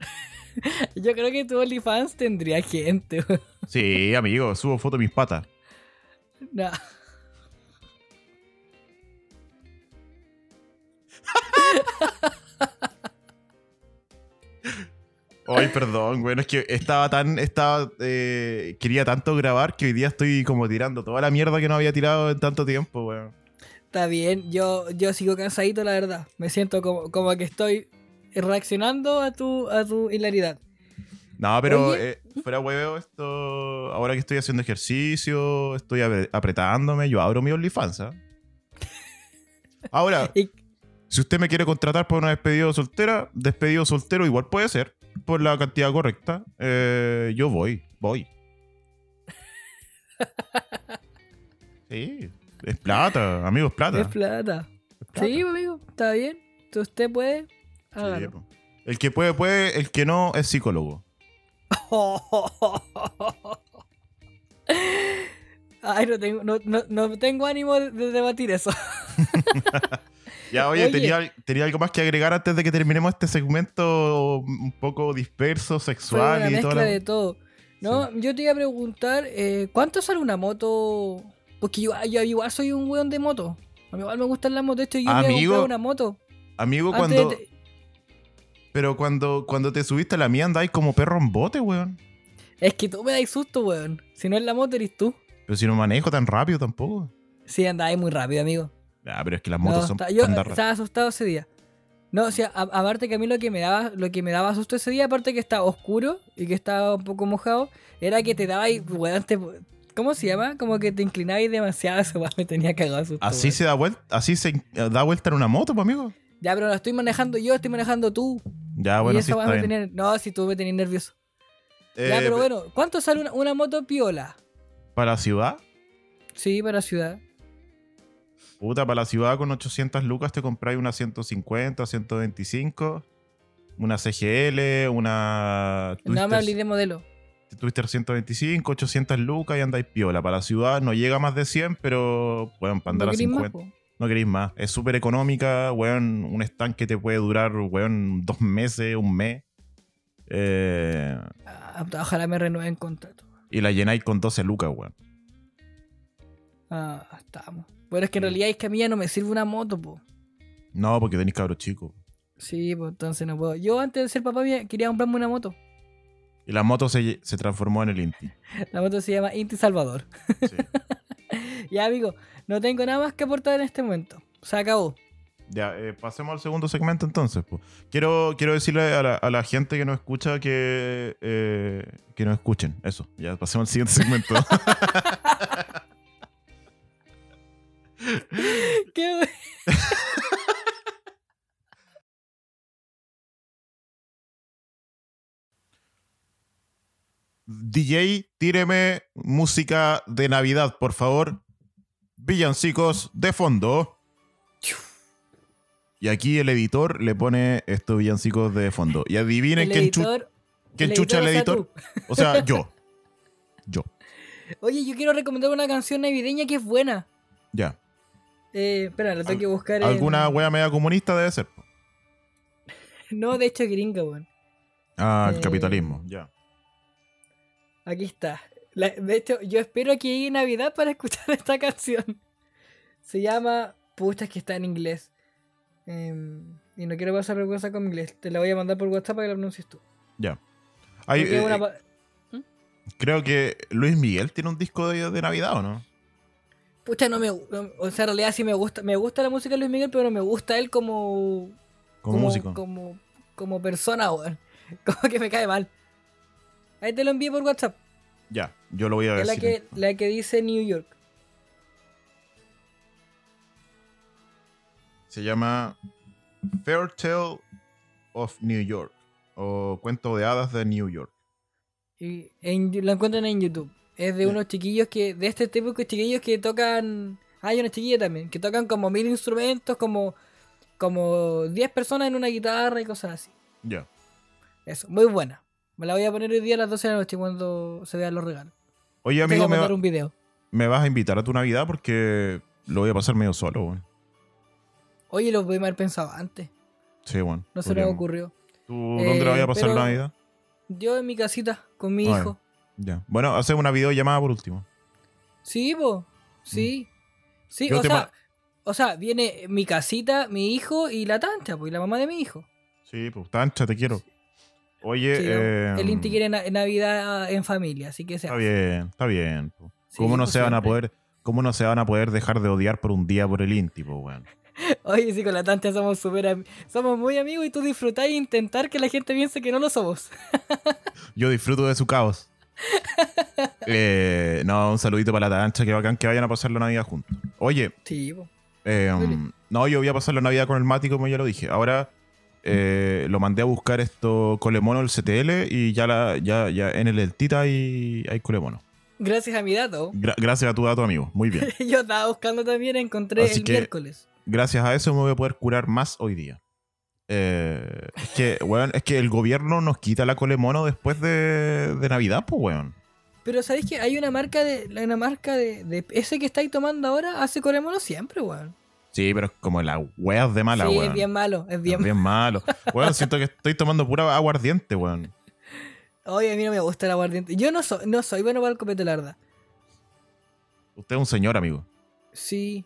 [laughs] Yo creo que tu OnlyFans tendría gente. Sí, amigo, subo foto de mis patas. No. [laughs] Ay, perdón, bueno, es que estaba tan, estaba, eh, quería tanto grabar que hoy día estoy como tirando toda la mierda que no había tirado en tanto tiempo, weón. Está bien, yo, yo sigo cansadito, la verdad. Me siento como, como que estoy reaccionando a tu, a tu hilaridad. No, pero eh, fuera huevo esto, ahora que estoy haciendo ejercicio, estoy apre- apretándome, yo abro mi OnlyFans, ¿ah? Ahora, [laughs] Y- si usted me quiere contratar por una despedida soltera, despedido soltero igual puede ser, por la cantidad correcta. Eh, yo voy, voy. [laughs] Sí, es plata, amigo, es plata. Es plata. es plata. Sí, amigo, está bien. Si usted puede, hágalo. po. El que puede, puede, el que no es psicólogo. [laughs] Ay, no tengo, no, no, no tengo ánimo de debatir eso. [laughs] Ya, oye, Oye. Tenía, tenía algo más que agregar antes de que terminemos este segmento un poco disperso, Fue sexual una y mezcla todo. de todo. No, yo te iba a preguntar, eh, ¿cuánto sale una moto? Porque yo, yo igual soy un weón de moto. A mí igual me gustan las motos. De hecho, yo me voy a Amigo, comprar una moto. Amigo, Antes cuando. Pero cuando, cuando te subiste a la mía andáis como perro en bote, weón. Es que tú me das susto, weón. Si no es la moto, eres tú. Pero si no manejo tan rápido tampoco. Sí, andáis muy rápido, amigo. Ya, pero es que las motos No, son está- yo estaba asustado ese día. No, o sea, aparte que a mí lo que me daba, lo que me daba susto ese día, aparte que estaba oscuro y que estaba un poco mojado, era que te daba ahí, weón, te- ¿cómo se llama? Como que te inclinabas demasiado, [laughs] eso me tenía cagado susto. Así weón. se da vuelta, así se eh, da vuelta en una moto, pues, amigo. Ya, pero la estoy manejando yo, estoy manejando tú. Ya, y Ah, bueno, esa sí weá está bien. tenía, no, si tú me tenías nervioso. Eh, ya, pero pe- bueno, ¿cuánto sale una, una moto piola? Para ciudad, Sí, para ciudad. Puta, para la ciudad con 800 lucas te compráis una 150, 125, una CGL, una No me Twister, hablé de modelo. Twister 125, 800 lucas y andáis piola. Para la ciudad no llega más de 100, pero, bueno, para andar ¿No a querís más, 50. po? No queréis más. Es súper económica, weón. Un estanque te puede durar, weón, dos meses, un mes. Eh, Ah, ojalá me renueven contrato. y la llenáis con 12 lucas, weón. Ah, estamos. Bueno, es que en realidad es que a mí ya no me sirve una moto, po. No, porque tenéis cabros chicos. Sí, pues entonces no puedo. Yo antes de ser papá quería comprarme una moto. Y la moto se, se transformó en el Inti. [laughs] La moto se llama Inti Salvador. Sí. [laughs] Ya, amigo, no tengo nada más que aportar en este momento. Se acabó. Ya, eh, pasemos al segundo segmento entonces. po. Quiero, quiero decirle a la, a la gente que nos escucha que, eh, que nos escuchen. Eso, ya pasemos al siguiente segmento. [laughs] ¿Qué, DJ, tíreme música de Navidad, por favor. Villancicos de fondo. Y aquí el editor le pone estos villancicos de fondo. Y adivinen quién, chu- editor, quién el chucha el o sea, editor. O sea, yo. [laughs] Yo. Oye, yo quiero recomendar una canción navideña que es buena. Ya. Eh, espera, la tengo Al- que buscar en- Alguna wea media comunista debe ser. [laughs] No, de hecho, gringa, weón. Ah, el Eh, capitalismo. Ya. Aquí está. La- de hecho, yo espero que llegue Navidad para [laughs] escuchar esta canción. Se llama. Pucha, es que está en inglés. Em, y no quiero pasar vergüenza con inglés. Te la voy a mandar por WhatsApp para que la pronuncies tú. Ya. Hay, eh, una pa- creo que Luis Miguel tiene un disco de, de Navidad, ¿o no? Pucha, no me. O sea, en realidad sí me gusta. Me gusta la música de Luis Miguel, pero no me gusta él como. Como, músico. Como, como persona, weón. [laughs] Como que me cae mal. Ahí te lo envié por WhatsApp. Ya, yo lo voy a Es la que, la que dice New York. Se llama Fair Tale of New York. O Cuento de Hadas de New York. Y en- lo encuentran en YouTube. Es de unos chiquillos que. De este tipo de chiquillos que tocan. Hay una chiquilla también. Que tocan como mil instrumentos, como. Como 10 personas en una guitarra y cosas así. Ya. Eso, muy buena. Me la voy a poner hoy día a las 12 de la noche cuando se vean los regalos. Oye, voy amigo, me, va- un video. me vas a invitar a tu Navidad porque lo voy a pasar medio solo, weón. Oye, lo podemos haber pensado antes. Sí, bueno. No se me ocurrió. ¿Tú dónde la Eh, vas a pasar la Navidad? Yo en mi casita, con mi hijo. Ya. Bueno, hacemos una videollamada por último. Sí, po. Sí. Sí, Yo o sea, o sea, viene mi casita, mi hijo y la tancha, pues, y la mamá de mi hijo. Sí, pues, Tancha, te quiero. Oye, Sí, eh, el Inti quiere na- Navidad en familia, así que se Está hace. bien, está bien. po. Sí, ¿Cómo no pues, se van a poder, cómo no se van a poder dejar de odiar por un día por el Inti, po, weón? [laughs] Oye, sí, con la tancha somos súper am- somos muy amigos y tú disfrutás e intentar que la gente piense que no lo somos. [laughs] Yo disfruto de su caos. [laughs] Eh, no, un saludito para la tancha, que bacán que vayan a pasar la Navidad juntos. Oye, Sí, eh, Dale. no, yo voy a pasar la Navidad con el Mati, como ya lo dije. Ahora eh, lo mandé a buscar esto Colemono el CTL y ya, la, ya, ya en el Eltita hay, hay Colemono. Gracias a mi dato. Gra- gracias a tu dato, amigo. Muy bien. [laughs] Yo estaba buscando también, encontré Así el que- miércoles. Gracias a eso me voy a poder curar más hoy día. Eh, es que, weón, es que el gobierno nos quita la Colemono después de, de Navidad, pues, weón. Pero ¿sabéis que hay una marca de una marca de, de ese que estáis tomando ahora hace coremono siempre, weón? Sí, pero es como las weas de mala, sí, weón. es bien malo, es Es bien, bien malo. Weón, siento que estoy tomando pura aguardiente, weón. Oye, a mí no me gusta el aguardiente. Yo no soy, no soy bueno para el copete, la verdad. Usted es un señor, amigo. Sí.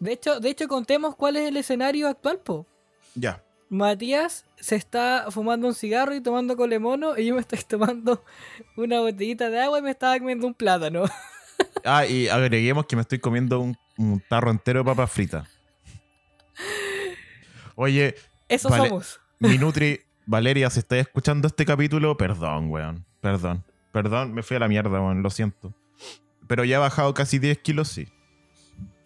De hecho, de hecho, contemos cuál es el escenario actual, po. Ya. Matías se está fumando un cigarro y tomando colemono y yo me estoy tomando una botellita de agua y me estaba comiendo un plátano. [laughs] Ah, y agreguemos que me estoy comiendo un, un tarro entero de papas fritas. Oye, Eso Vale. somos. mi Nutri, Valeria, si estás escuchando este capítulo, perdón, weón. Perdón. Perdón, me fui a la mierda, weón, lo siento. Pero ya he bajado casi 10 kilos, sí.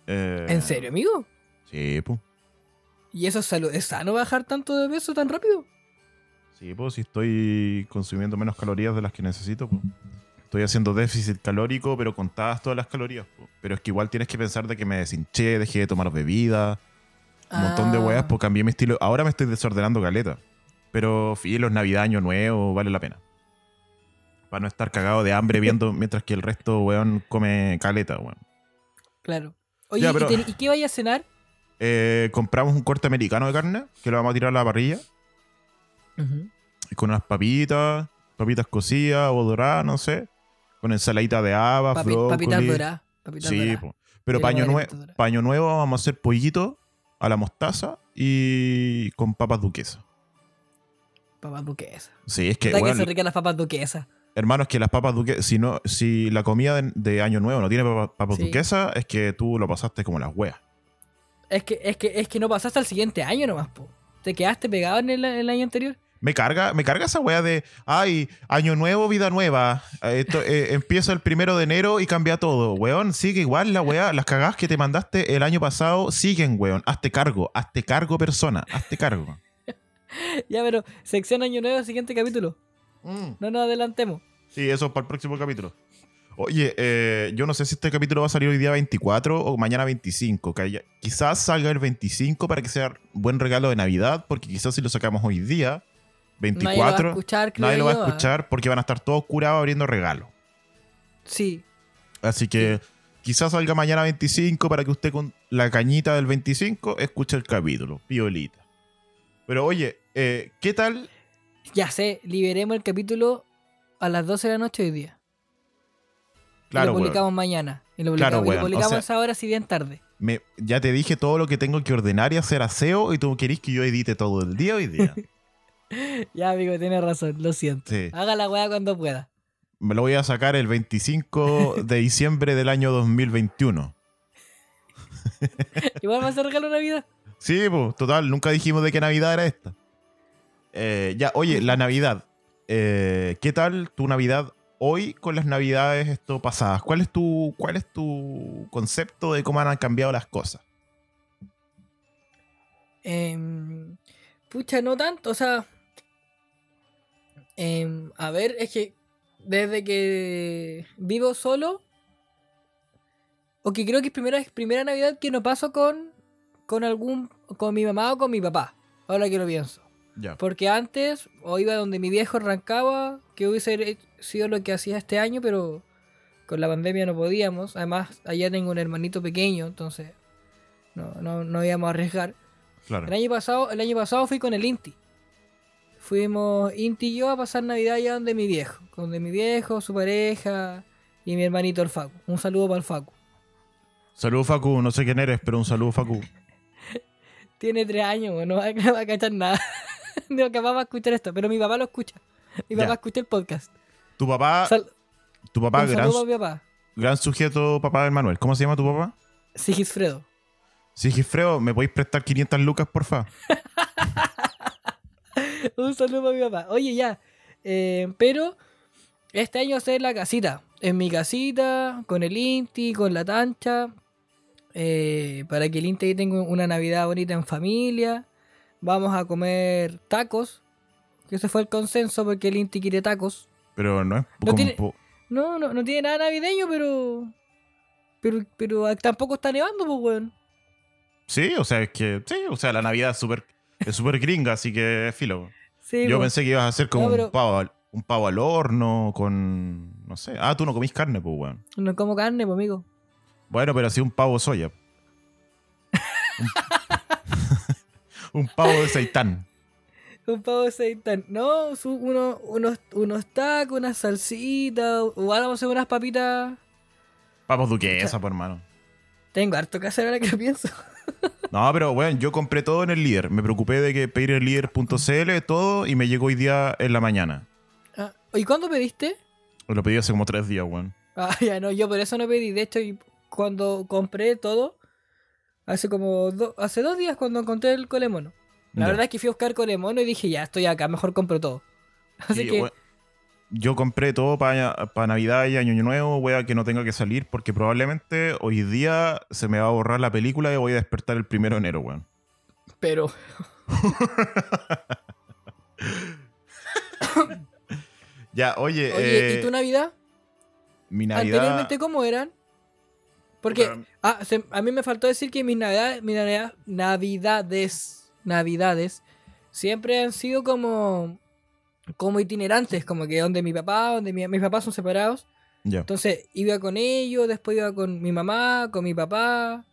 Eh, ¿En serio, amigo? Sí, pues. ¿Y eso es salud? ¿Es sano bajar tanto de peso tan rápido? Sí, pues si estoy consumiendo menos calorías de las que necesito, pues. Estoy haciendo déficit calórico, pero contadas todas las calorías. po. Pero es que igual tienes que pensar de que me deshinché, dejé de tomar bebida, un montón de Ah. weas, pues cambié mi estilo. Ahora me estoy desordenando caleta. Pero filos, Navidad, Año Nuevo, vale la pena. Para no estar cagado de hambre viendo [laughs] mientras que el resto, weón, come caleta, weón. Claro. Oye, Ya, ¿y pero- te- ¿y, qué vaya a cenar? Eh, compramos un corte americano de carne que lo vamos a tirar a la parrilla. con unas papitas, papitas cocidas o doradas, no sé. Con ensaladita de habas, Papi- papitas doradas. Papitas Sí, pero paño, nue- paño nuevo vamos a hacer pollito a la mostaza y con papas duquesas. Papas duquesas. Sí, es que, ¿Verdad que son ricas las papas duquesas? hermano, es que las papas duquesas, si, no, si la comida de, de Año Nuevo no tiene papa- papas Sí. duquesas, es que tú lo pasaste como las weas. Es que, es que, es que no pasaste al siguiente año nomás, po. Te quedaste pegado en el, el año anterior. Me carga, me carga esa wea de, ay, año nuevo, vida nueva. Eh, Esto, eh, [laughs] empiezo el primero de enero y cambia todo. Weón, sigue igual la wea. Las cagadas que te mandaste el año pasado siguen, weón. Hazte cargo, hazte cargo, persona. Hazte cargo. [laughs] ya, pero sección año nuevo, siguiente capítulo. No nos adelantemos. Sí, eso es para el próximo capítulo. Oye, eh, yo no sé si este capítulo va a salir hoy día 24 o mañana 25. que haya- quizás salga el 25 para que sea buen regalo de Navidad, porque quizás si lo sacamos hoy día, Nadie lo va a 24, escuchar, creo nadie lo va a ¿ah? escuchar porque van a estar todos curados abriendo regalos. Sí. Así que quizás salga mañana 25 para que usted con la cañita del 25 escuche el capítulo. Piolita. Pero oye, eh, ¿qué tal? Ya sé, liberemos el capítulo a las 12 de la noche hoy día. Y lo weón. publicamos mañana. Y lo Claro, publicamos, y lo weón, o publicamos sea- a esa hora si bien tarde. Me, ya te dije todo lo que tengo que ordenar y hacer aseo y tú querís que yo edite todo el día hoy día. [laughs] Ya, amigo, tienes razón, lo siento. Sí. Haga la weá cuando pueda. Me lo voy a sacar el 25 de diciembre del año 2021. [laughs] Igual va a ser regalo Navidad. Sí, pues, total, nunca dijimos de qué Navidad era esta. Eh, ya, oye, la Navidad. Eh, ¿Qué tal tu Navidad hoy con las Navidades esto pasadas? ¿Cuál es tu, cuál es tu concepto de cómo han cambiado las cosas? Em, pucha, no tanto, o sea. em, a ver, es que desde que vivo solo, o que creo que es primera, primera Navidad que no paso con, con algún, con mi mamá o con mi papá, ahora que lo pienso. Porque antes, o iba donde mi viejo arrancaba, que hubiese sido lo que hacía este año, pero con la pandemia no podíamos. Además, allá tengo un hermanito pequeño, entonces no, no, no íbamos a arriesgar. Claro. El año pasado, el año pasado fui con el Inti. Fuimos Inti y yo a pasar Navidad allá donde mi viejo. Donde mi viejo, su pareja y mi hermanito el Facu. Un saludo para el Facu. Saludos, Facu. No sé quién eres, pero un saludo, Facu. [laughs] Tiene tres años, no va, no va a cachar nada. No, capaz va a escuchar esto, pero mi papá lo escucha. Mi Ya. papá escucha el podcast. Tu papá, Sal- tu papá, un gran, a mi papá. gran sujeto, papá del Manuel. ¿Cómo se llama tu papá? Sigisfredo. Sigifredo, ¿me podéis prestar 500 lucas, porfa? [laughs] Un saludo para mi papá. Oye, ya. eh, pero este año hacer la casita. En mi casita, con el Inti, con la tancha. eh, para que el Inti tenga una Navidad bonita en familia. Vamos a comer tacos. Que ese fue el consenso porque el Inti quiere tacos. Pero no es No tiene- No, no, no tiene nada navideño, pero. Pero, pero tampoco está nevando, pues, weón. Sí, o sea, es que. Sí, o sea, la Navidad es súper es súper gringa, así que filo. Sí, Yo po. pensé que ibas a hacer como No, pero- un, pavo al, un pavo al horno con. No sé. Ah, tú no comís carne, pues, weón. No como carne, pues, amigo. Bueno, pero así un pavo soya. Un, [laughs] un pavo de seitán. [laughs] Un pavo de seitán. No, su- uno- unos, unos tacos, unas salsitas. Igual vamos a hacer unas papitas. Pavos duquesa, pues, hermano. Tengo harto que hacer ahora que lo pienso. [laughs] No, pero bueno, yo compré todo en el líder. Me preocupé de que pedir el líder.cl todo y me llegó hoy día en la mañana. Ah, ¿Y cuándo pediste? Lo pedí hace como tres días, weón. Ah, [laughs] ya no, yo por eso no pedí. De hecho, y cuando compré todo, hace como do- hace dos días cuando encontré el colemono. La verdad es que fui a buscar colemono y dije, ya, estoy acá, mejor compro todo. [laughs] Así Sí, que, yo compré todo para Navidad y Año Nuevo, wea, que no tenga que salir, porque probablemente hoy día se me va a borrar la película y voy a despertar el primero de enero, weón. pero, [laughs] Ya, oye, oye, eh, ¿y tu Navidad? mi Navidad. ¿Anteriormente cómo eran? Porque Puta. ah, se- a mí me faltó decir que mis navidades, mis navidad- navidades, navidades, siempre han sido como, como itinerantes, como que donde mi papá, donde mi- mis papás son separados. Entonces iba con ellos, después iba con mi mamá, con mi papá,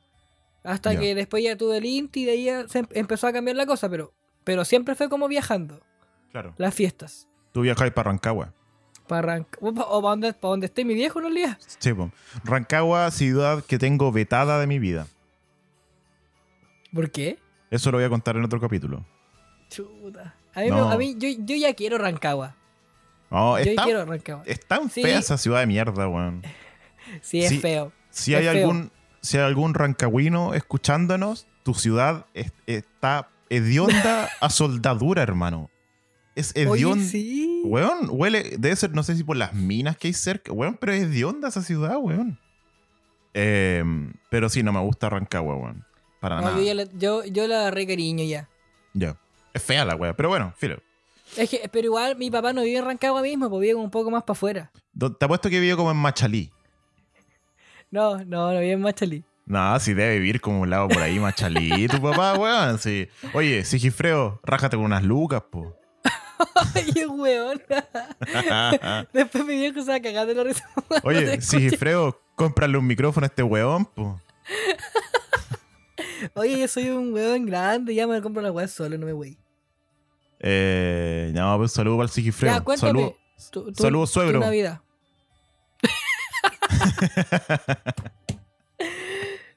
hasta que después ya tuve el Inti y de ahí ya se em- empezó a cambiar la cosa, pero, pero siempre fue como viajando, Claro. las fiestas. Tú viajáis para Rancagua. Para o para donde, pa' donde esté mi viejo en realidad. Sí, po. Rancagua, ciudad que tengo vetada de mi vida. ¿Por qué? Eso lo voy a contar en otro capítulo. Chuta. A mí, No. me- a mí yo, yo ya quiero Rancagua. No, Yo está, quiero Rancagua. es tan Sí. fea esa ciudad de mierda, weón. [laughs] Sí, es feo. Si Es hay feo. algún, si hay algún rancagüino escuchándonos, tu ciudad es- está hedionda a soldadura, hermano. Es hedionda. sí. Weón, huele, debe ser, no sé si por las minas que hay cerca, weón, pero es hedionda esa ciudad, weón. Eh, pero sí, no me gusta Rancagua, weón. Para No, nada. yo, le- yo, yo le agarré cariño ya. Ya. Es fea la wea, pero bueno, filo. Es que, pero igual mi papá no vive en Rancagua mismo, pues vive un poco más para afuera. Te apuesto que vive como en Machalí. No, no, no vive en Machalí. No, si debe vivir como un lado por ahí, Machalí, tu papá, [laughs] weón. Sí. Oye, Sigifreo, rájate con unas lucas, po. [laughs] Ay, el weón. [laughs] Después mi viejo se va a cagar de la risa. [laughs] Oye. Sigifreo, cómprale un micrófono a este weón, po. Oye, yo soy un weón grande, ya me compro la weá solo, no me wey. Eh, no, pues saludo para el Sigifreo. Ya, cuéntame. Saludo. Tu- tu- Saludos, tu suegro. Navidad.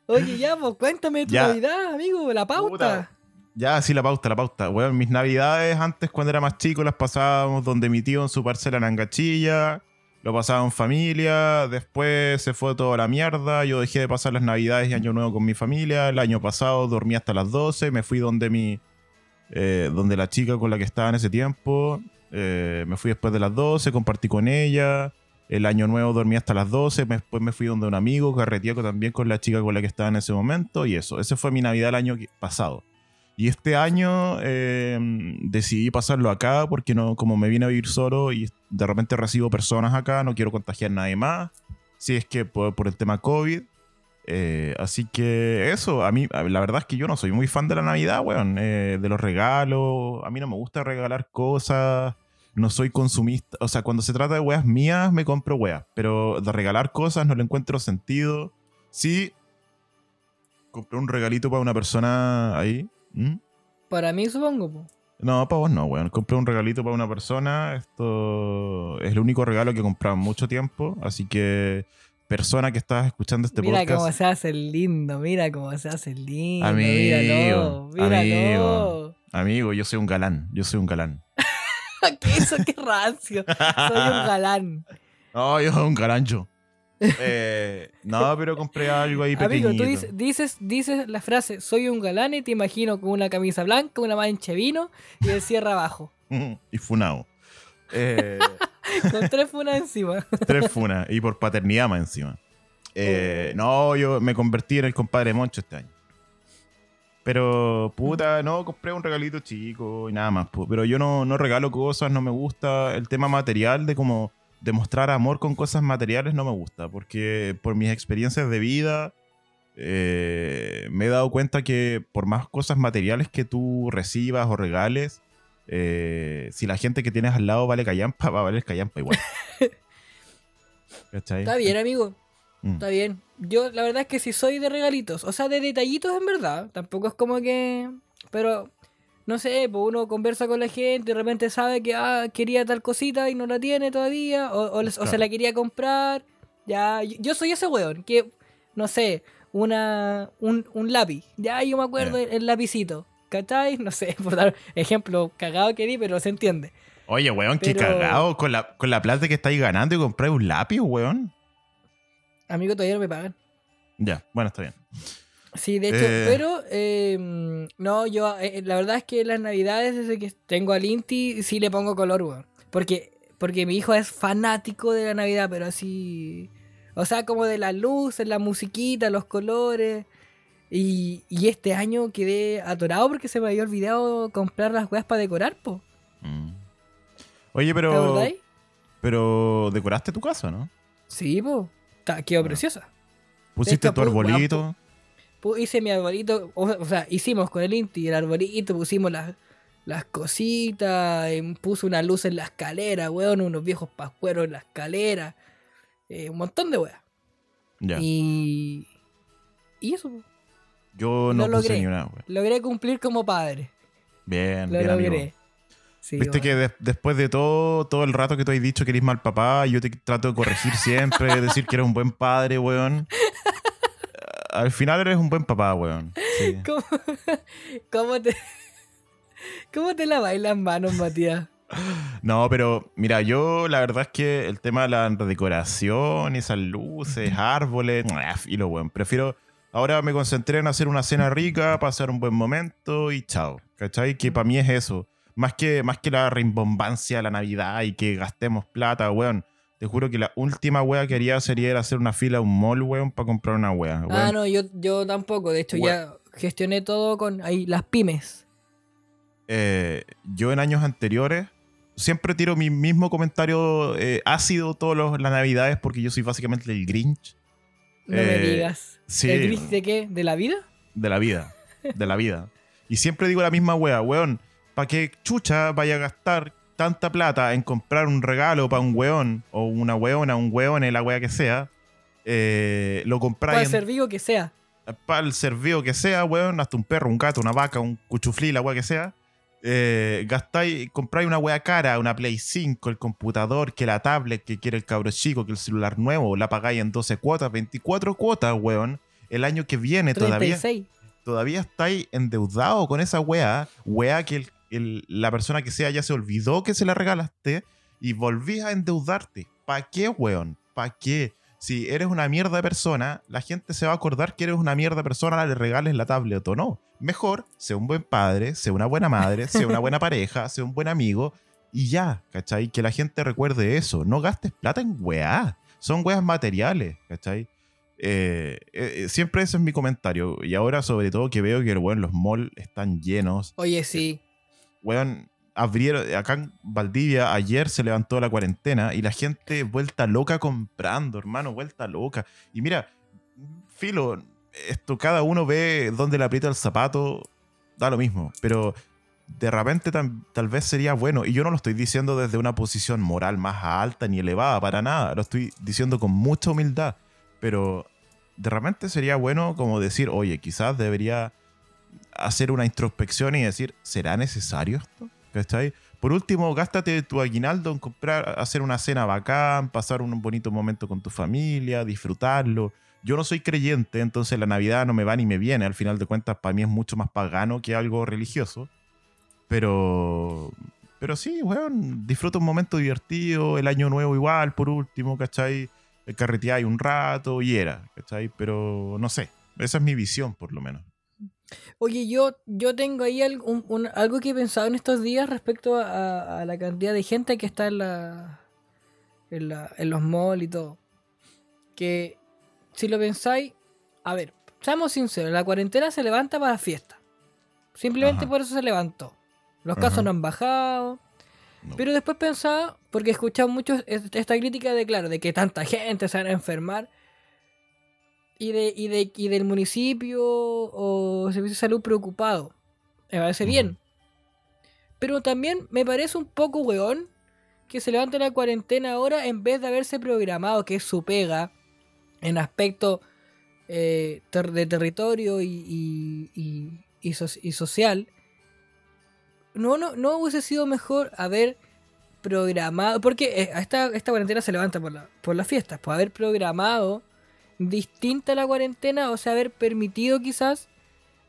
Oye, ya, pues cuéntame tu Ya. Navidad, amigo, la pauta. Puta. Ya, sí, la pauta, la pauta. Weón, mis navidades antes, cuando era más chico, las pasábamos donde mi tío en su parcela en Angachilla. Lo pasaba en familia. Después se fue toda la mierda. Yo dejé de pasar las navidades y año nuevo con mi familia. El año pasado dormí hasta las 12. Me fui donde mi. eh, donde la chica con la que estaba en ese tiempo. Eh, me fui después de las 12, compartí con ella. El año nuevo dormí hasta las 12. me- Después me fui donde un amigo, carreteé también con la chica con la que estaba en ese momento. Y eso, ese fue mi Navidad el año pasado. Y este año eh, decidí pasarlo acá porque no, como me vine a vivir solo y de repente recibo personas acá, no quiero contagiar a nadie más. Si es que por, por el tema COVID. Eh, así que eso, a mí, la verdad es que yo no soy muy fan de la Navidad, weón. eh, de los regalos. A mí no me gusta regalar cosas. No soy consumista. O sea, cuando se trata de weas mías, me compro weas. Pero de regalar cosas no le encuentro sentido. Sí, compré un regalito para una persona ahí. ¿Mm? Para mí, supongo. po. No, para vos no, weón. Compré un regalito para una persona. Esto es el único regalo que he comprado en mucho tiempo. Así que, persona que estás escuchando este mira podcast. cómo se hace lindo, mira cómo se hace lindo. Amigo, míralo, míralo. amigo. Amigo, yo soy un galán. Yo soy un galán. [laughs] ¿Qué eso? Qué rancio. Soy un galán. [laughs] No, yo soy un garancho. Eh, no, pero compré algo ahí Amigo, pequeñito. tú dices, dices, dices la frase, soy un galán y te imagino con una camisa blanca, una mancha vino y el cierre abajo. [laughs] y funao. Eh, [laughs] Con tres funas encima. tres funas. Y por paternidad más encima. Eh, no, yo me convertí en el compadre Moncho este año. Pero, puta, no, compré un regalito chico y nada más. Pero yo no, no regalo cosas, no me gusta. El tema material de como demostrar amor con cosas materiales no me gusta. Porque por mis experiencias de vida eh, me he dado cuenta que por más cosas materiales que tú recibas o regales, eh, si la gente que tienes al lado vale callampa, va a valer callampa igual. [laughs] ¿Cachai? Está bien, amigo. Mm. Está bien. Yo, la verdad es que si soy de regalitos, o sea, de detallitos en verdad. Tampoco es como que. Pero, no sé, pues uno conversa con la gente y de repente sabe que ah, quería tal cosita y no la tiene todavía, o, o, se la quería comprar. Ya, yo, yo soy ese weón que, no sé, una, un, un lápiz. Ya, yo me acuerdo el, el lapicito. ¿Cachai? No sé, [laughs] por dar ejemplo cagado que di, pero se entiende. Oye, weón, qué Pero- cagado. Con la, con la plata que estáis ganando y comprar un lápiz, weón. Amigo, todavía no me pagan. Ya, bueno, está bien. Sí, de hecho, Eh. pero eh, no, yo eh, la verdad es que las navidades desde que tengo al Inti sí le pongo color, weón. Porque, porque mi hijo es fanático de la Navidad, pero así... O sea, como de las luces, la musiquita, los colores. Y, y este año quedé atorado porque se me había olvidado comprar las weas para decorar, po. Mm. Oye, ¿Te pero. acordáis? Pero decoraste tu casa, ¿no? Sí, po. Quedó preciosa. Pusiste hecho, tu arbolito. Hice mi arbolito, o, o sea, hicimos con el Inti el arbolito, pusimos las, las cositas, em, puse una luz en la escalera, weón, unos viejos pascueros en la escalera, eh, un montón de weas. Ya. Y, y eso. Yo no lo puse logré. ni una, weón. logré cumplir como padre. Bien, Lo bien, logré. amigo. Sí, Viste que de- después de todo, todo el rato que tú has dicho que eres mal papá, yo te trato de corregir siempre, [laughs] decir que eres un buen padre, weón. Al final eres un buen papá, weón. Sí. [laughs] ¿Cómo, cómo te, ¿Cómo te laváis las manos, Matías? No, pero mira, yo la verdad es que el tema de la decoración, esas luces, árboles, y lo bueno, prefiero. Ahora me concentré en hacer una cena rica, pasar un buen momento y chao. ¿Cachai? Que para mí es eso. Más que, más que la rimbombancia de la Navidad y que gastemos plata, weón. Te juro que la última wea que haría sería ir a hacer una fila a un mall, weón, para comprar una wea. Ah, no, yo, yo tampoco. De hecho, ya gestioné todo con ahí las pymes. Eh, yo en años anteriores siempre tiro mi mismo comentario eh, ácido todas las navidades porque yo soy básicamente el Grinch. No me Eh, digas. sí. ¿El gris de qué? ¿De la vida? De la vida. De la vida. Y siempre digo la misma wea, weón. ¿Para qué chucha vaya a gastar tanta plata en comprar un regalo para un weón o una weona, un weón, la wea que sea? Eh, lo Para compráis el en- servicio que sea. para el servicio que sea, weón, hasta un perro, un gato, una vaca, un cuchuflí, la weá que sea, eh, gastáis, compráis una weá cara, una Play 5, el computador, que la tablet que quiere el cabro chico, que el celular nuevo, la pagáis en 12 cuotas, 24 cuotas, weón. El año que viene todavía, 36. todavía estáis endeudados con esa weá, weá que el- el- la persona que sea ya se olvidó que se la regalaste y volvís a endeudarte. ¿Para qué, weón? ¿Para qué? Si eres una mierda de persona, la gente se va a acordar que eres una mierda de persona, le regales la tablet o no. Mejor, sea un buen padre, sea una buena madre, sea una buena [laughs] pareja, sea un buen amigo y ya, ¿cachai? Que la gente recuerde eso. No gastes plata en weá. Son weas materiales, ¿cachai? Eh, eh, siempre ese es mi comentario. Y ahora, sobre todo, que veo que bueno, los malls están llenos. Oye, sí. Weón, abrieron. Acá en Valdivia, ayer se levantó la cuarentena y la gente vuelta loca comprando, hermano, vuelta loca. Y mira, filo, esto cada uno ve dónde le aprieta el zapato, da lo mismo. Pero de repente tal vez sería bueno, y yo no lo estoy diciendo desde una posición moral más alta ni elevada, para nada, lo estoy diciendo con mucha humildad, pero de repente sería bueno como decir, oye, quizás debería hacer una introspección y decir, ¿será necesario esto? ¿Cachai? Por último, gástate tu aguinaldo en comprar, hacer una cena bacán, pasar un bonito momento con tu familia, disfrutarlo. Yo no soy creyente, entonces la Navidad no me va ni me viene. Al final de cuentas, para mí es mucho más pagano que algo religioso. Pero, pero sí, weón, disfruta un momento divertido, el año nuevo igual, por último, ¿cachai? Carreteáis un rato y era, ¿cachai? Pero no sé, esa es mi visión, por lo menos. Oye, yo, yo tengo ahí algo, un- un- algo que he pensado en estos días respecto a, a la cantidad de gente que está en, la, en, la- en los malls y todo. Que si lo pensáis, a ver, seamos sinceros, la cuarentena se levanta para fiesta. Simplemente Ajá. por eso se levantó. Los casos no han bajado. No. Pero después pensaba, porque he escuchado mucho es- esta crítica de, claro, de que tanta gente se van a enfermar. Y, de, y, de, y del municipio o servicio de salud preocupado. Me parece bien. Pero también me parece un poco weón que se levante la cuarentena ahora en vez de haberse programado, que es su pega, en aspecto eh, ter- de territorio y, y, y- y so- y social. No, no, no hubiese sido mejor haber programado, porque eh, esta, esta cuarentena se levanta por, la, por las fiestas, pues haber programado distinta la cuarentena, o sea, haber permitido quizás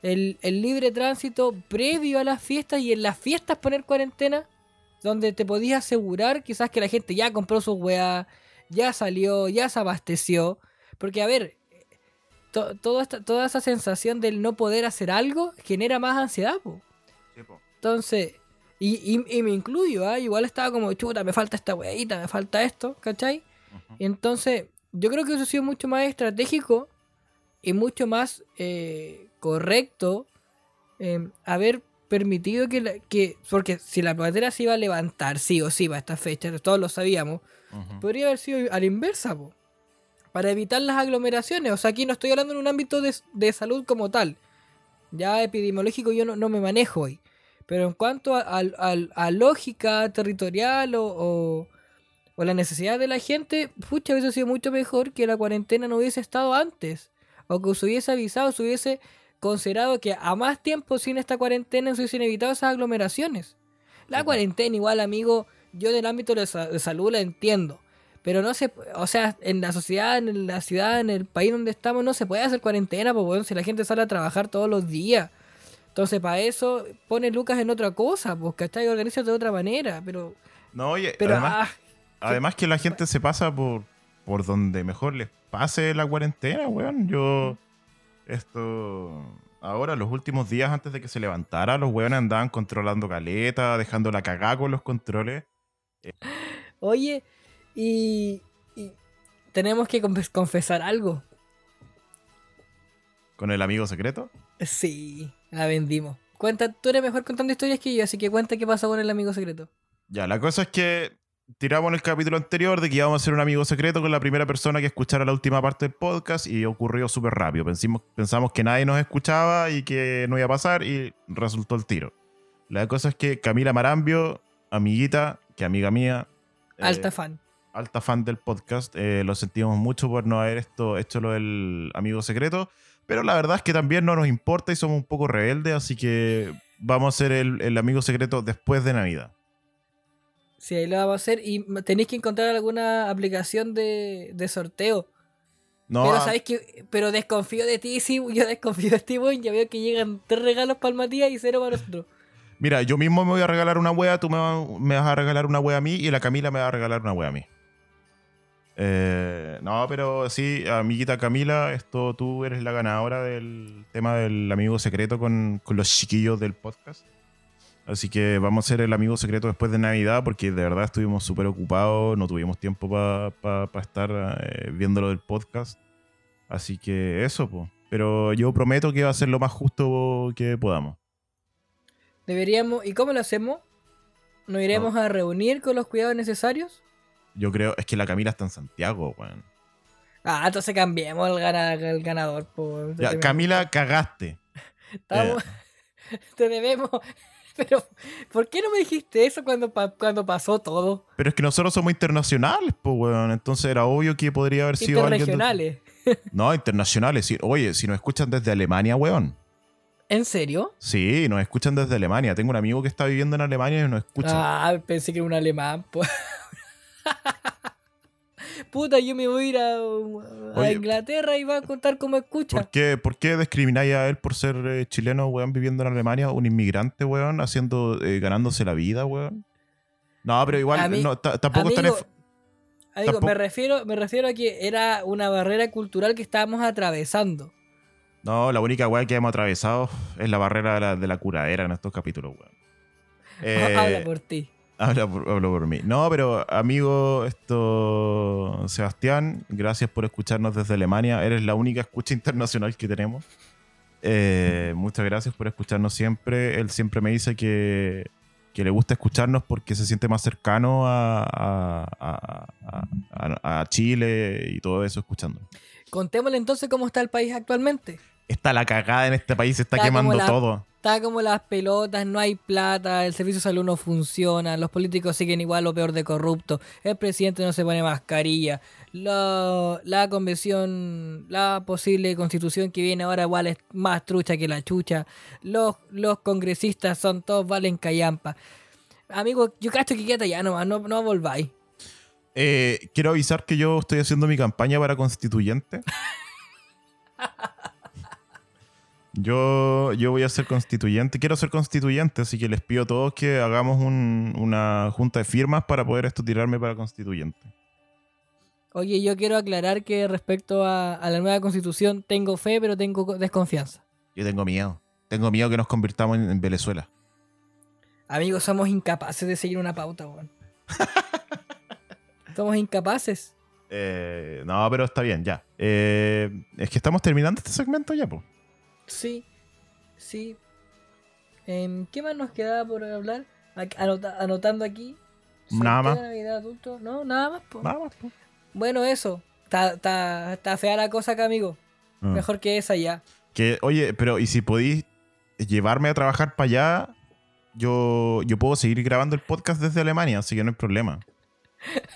el, el libre tránsito previo a las fiestas y en las fiestas poner cuarentena, donde te podías asegurar quizás que la gente ya compró sus weas, ya salió, ya se abasteció, porque a ver, to- toda, esta- toda esa sensación del no poder hacer algo genera más ansiedad, po. Entonces, y, y- y me incluyo, ¿ah? igual estaba como, chuta, me falta esta weadita, me falta esto, ¿cachai? Y entonces, yo creo que eso ha sido mucho más estratégico y mucho más eh, correcto eh, haber permitido que, la- que. Porque si la bandera se iba a levantar, sí o sí, para esta fecha, todos lo sabíamos, podría haber sido a la inversa, po, para evitar las aglomeraciones. O sea, aquí no estoy hablando en un ámbito de, de salud como tal. Ya epidemiológico yo no, no me manejo hoy. Pero en cuanto a, a- a- a lógica territorial o, o, o la necesidad de la gente, pucha, hubiese sido mucho mejor que la cuarentena no hubiese estado antes. O que se hubiese avisado, se hubiese considerado que a más tiempo sin esta cuarentena se hubiesen evitado esas aglomeraciones. La cuarentena igual, amigo, yo en el ámbito de, sa- de salud la entiendo. Pero no se, o sea, en la sociedad, en la ciudad, en el país donde estamos, no se puede hacer cuarentena, pues bueno, si la gente sale a trabajar todos los días. Entonces, para eso, pone Lucas en otra cosa, pues, ¿cachai? Organiza de otra manera, pero... No, oye, pero además, ah, además que la gente se pasa por, por donde mejor les pase la cuarentena, weón. Yo, esto, ahora, los últimos días antes de que se levantara, los weones andaban controlando caleta, dejando la cagada con los controles. Oye, y, y tenemos que confes- confesar algo. Con el amigo secreto. Sí, la vendimos. Cuenta, tú eres mejor contando historias que yo, así que cuenta qué pasó con el amigo secreto. Ya, la cosa es que tiramos en el capítulo anterior de que íbamos a hacer un amigo secreto con la primera persona que escuchara la última parte del podcast y ocurrió súper rápido. Pensamos que nadie nos escuchaba y que no iba a pasar y resultó el tiro. La cosa es que Camila Marambio, amiguita, que amiga mía, eh, Alta fan. alta fan del podcast, eh, lo sentimos mucho por no haber esto, hecho lo del amigo secreto, pero la verdad es que también no nos importa y somos un poco rebeldes, así que vamos a hacer el, el amigo secreto después de Navidad. Sí, ahí lo vamos a hacer. Y tenéis que encontrar alguna aplicación de, de sorteo. No, pero ah, sabéis que. Pero desconfío de ti, [laughs] sí. Yo desconfío de ti, weón. Ya veo que llegan tres regalos para el Matías y cero para nosotros. Mira, yo mismo me voy a regalar una wea, tú me vas a regalar una wea a mí y la Camila me va a regalar una wea a mí. Eh, no, pero sí, amiguita Camila, esto tú eres la ganadora del tema del amigo secreto con, con los chiquillos del podcast. Así que vamos a hacer el amigo secreto después de Navidad porque de verdad estuvimos súper ocupados, no tuvimos tiempo para estar eh, viendo lo del podcast. Así que eso, pues. Pero yo prometo que va a ser lo más justo que podamos. Deberíamos. ¿Y cómo lo hacemos? ¿Nos iremos a reunir con los cuidados necesarios? Yo creo, es que la Camila está en Santiago, weón. Ah, entonces cambiemos el, gana- el ganador. Ya, Camila, cagaste. [laughs] Estamos- [laughs] te debemos. Pero, ¿por qué no me dijiste eso cuando, pa- cuando pasó todo? Pero es que nosotros somos internacionales, pues, weón. Entonces era obvio que podría haber sido alguien. de- Interregionales. No, internacionales. Oye, si nos escuchan desde Alemania, weón. ¿En serio? Sí, nos escuchan desde Alemania. Tengo un amigo que está viviendo en Alemania y nos escucha. Ah, pensé que era un alemán. po. [laughs] Puta, yo me voy a ir a, a Oye. Inglaterra y va a contar cómo escucha. ¿Por qué, ¿Por qué discrimináis a él por ser eh, chileno, weón, viviendo en Alemania? Un inmigrante, weón, haciendo, eh, ganándose la vida, weón. No, pero igual, no, tampoco Amigo, en- amigo, tampoco- me, refiero, me refiero a que era una barrera cultural que estábamos atravesando. No, la única weá que hemos atravesado es la barrera de la, de la curadera en estos capítulos, weón. [laughs] Eh, Habla por ti. Hablo por mí. No, pero amigo, esto. Sebastián, gracias por escucharnos desde Alemania. Eres la única escucha internacional que tenemos. Eh, muchas gracias por escucharnos siempre. Él siempre me dice que, que le gusta escucharnos porque se siente más cercano a, a- a- a- a Chile y todo eso escuchando. Contémosle entonces cómo está el país actualmente. Está la cagada en este país, se está quemando la- todo. Está como las pelotas, no hay plata, el servicio de salud no funciona, los políticos siguen igual o peor de corrupto, el presidente no se pone mascarilla, la, la convención, la posible constitución que viene ahora igual es más trucha que la chucha, los, los congresistas son todos valen callampa. Amigo, yo cacho que quédate ya nomás, no, no volváis. Eh, quiero avisar que yo estoy haciendo mi campaña para constituyente. [laughs] Yo, yo voy a ser constituyente, quiero ser constituyente, así que les pido a todos que hagamos un- una junta de firmas para poder esto tirarme para constituyente. Oye, yo quiero aclarar que respecto a, a la nueva constitución tengo fe, pero tengo co- desconfianza. Yo tengo miedo, tengo miedo que nos convirtamos en, en Venezuela. Amigos, somos incapaces de seguir una pauta, weón. [laughs] somos incapaces. Eh, no, pero está bien, ya. Eh, es que estamos terminando este segmento ya, pues. Sí, sí. Em, ¿Qué más nos quedaba por hablar? Anota- anotando aquí. Nada más. Navidad adulto. No, nada más. po. Nada más, po. Bueno, eso. Está, fea la cosa acá, amigo. Ah. Mejor que esa ya. Que, oye, pero ¿y si podéis llevarme a trabajar para allá? Yo, yo puedo seguir grabando el podcast desde Alemania, así que no hay problema. [laughs]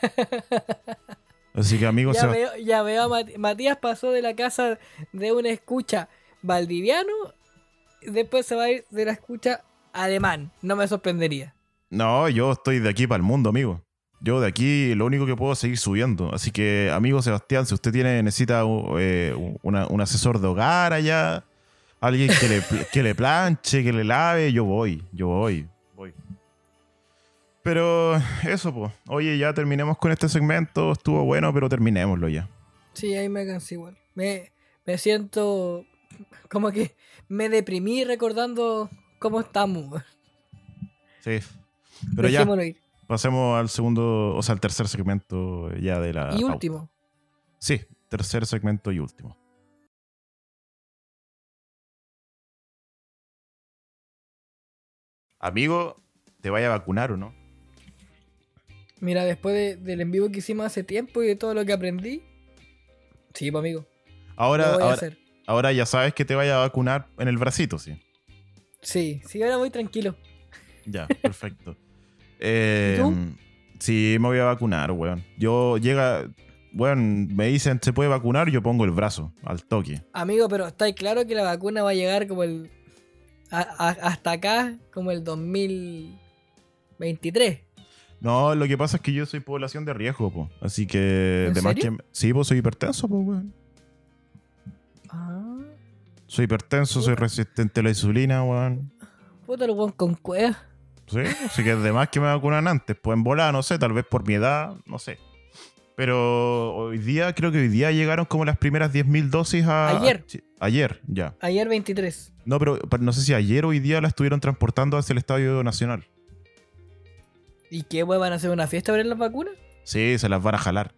Así que, amigos, Ya veo, ya veo a Mat- Matías pasó de la casa de una escucha valdiviano. Después se va a ir de la escucha alemán. No me sorprendería. no, yo estoy de aquí para el mundo, amigo. Yo de aquí lo único que puedo es seguir subiendo. Así que, amigo Sebastián, si usted tiene, necesita eh, una- un asesor de hogar allá, alguien que le, que le planche, que le lave, yo voy, yo voy, voy. Pero eso, pues. Oye, ya terminemos con este segmento. Estuvo bueno, pero terminémoslo ya. Sí, ahí me cansé igual. Me, me siento como que me deprimí recordando cómo estamos. Sí. Pero ya, ir. pasemos al segundo, o sea, al tercer segmento ya de la. Y pauta. último. Sí, tercer segmento y último. Amigo, ¿te vaya a vacunar o no? Mira, después de- del en vivo que hicimos hace tiempo y de todo lo que aprendí. Sí, pues amigo. Ahora, lo voy a hacer. Ahora ya sabes que te vaya a vacunar en el bracito, sí. Sí, sí, ahora muy tranquilo. Ya, [laughs] perfecto. Eh, ¿Y tú? Sí, me voy a vacunar, weón. Yo llega, weón, me dicen se puede vacunar, yo pongo el brazo al toque. Amigo, pero está claro que la vacuna va a llegar como el. a- a- hasta acá, como el 2023. No, lo que pasa es que yo soy población de riesgo, po. Así que, ¿En de más que. Sí, pues soy hipertenso, pues, weón. Soy hipertenso, soy resistente a la insulina, weón. puta, el weón con cueva. Sí, así que de más que me vacunan antes. Pues en volada, no sé, tal vez por mi edad, no sé. Pero hoy día, creo que hoy día llegaron como las primeras 10.000 dosis a... Ayer. a ayer, ya. Ayer 23. No, pero, pero no sé si ayer o hoy día la estuvieron transportando hacia el Estadio Nacional. ¿Y qué weón van a hacer una fiesta para las vacunas? Sí, se las van a jalar.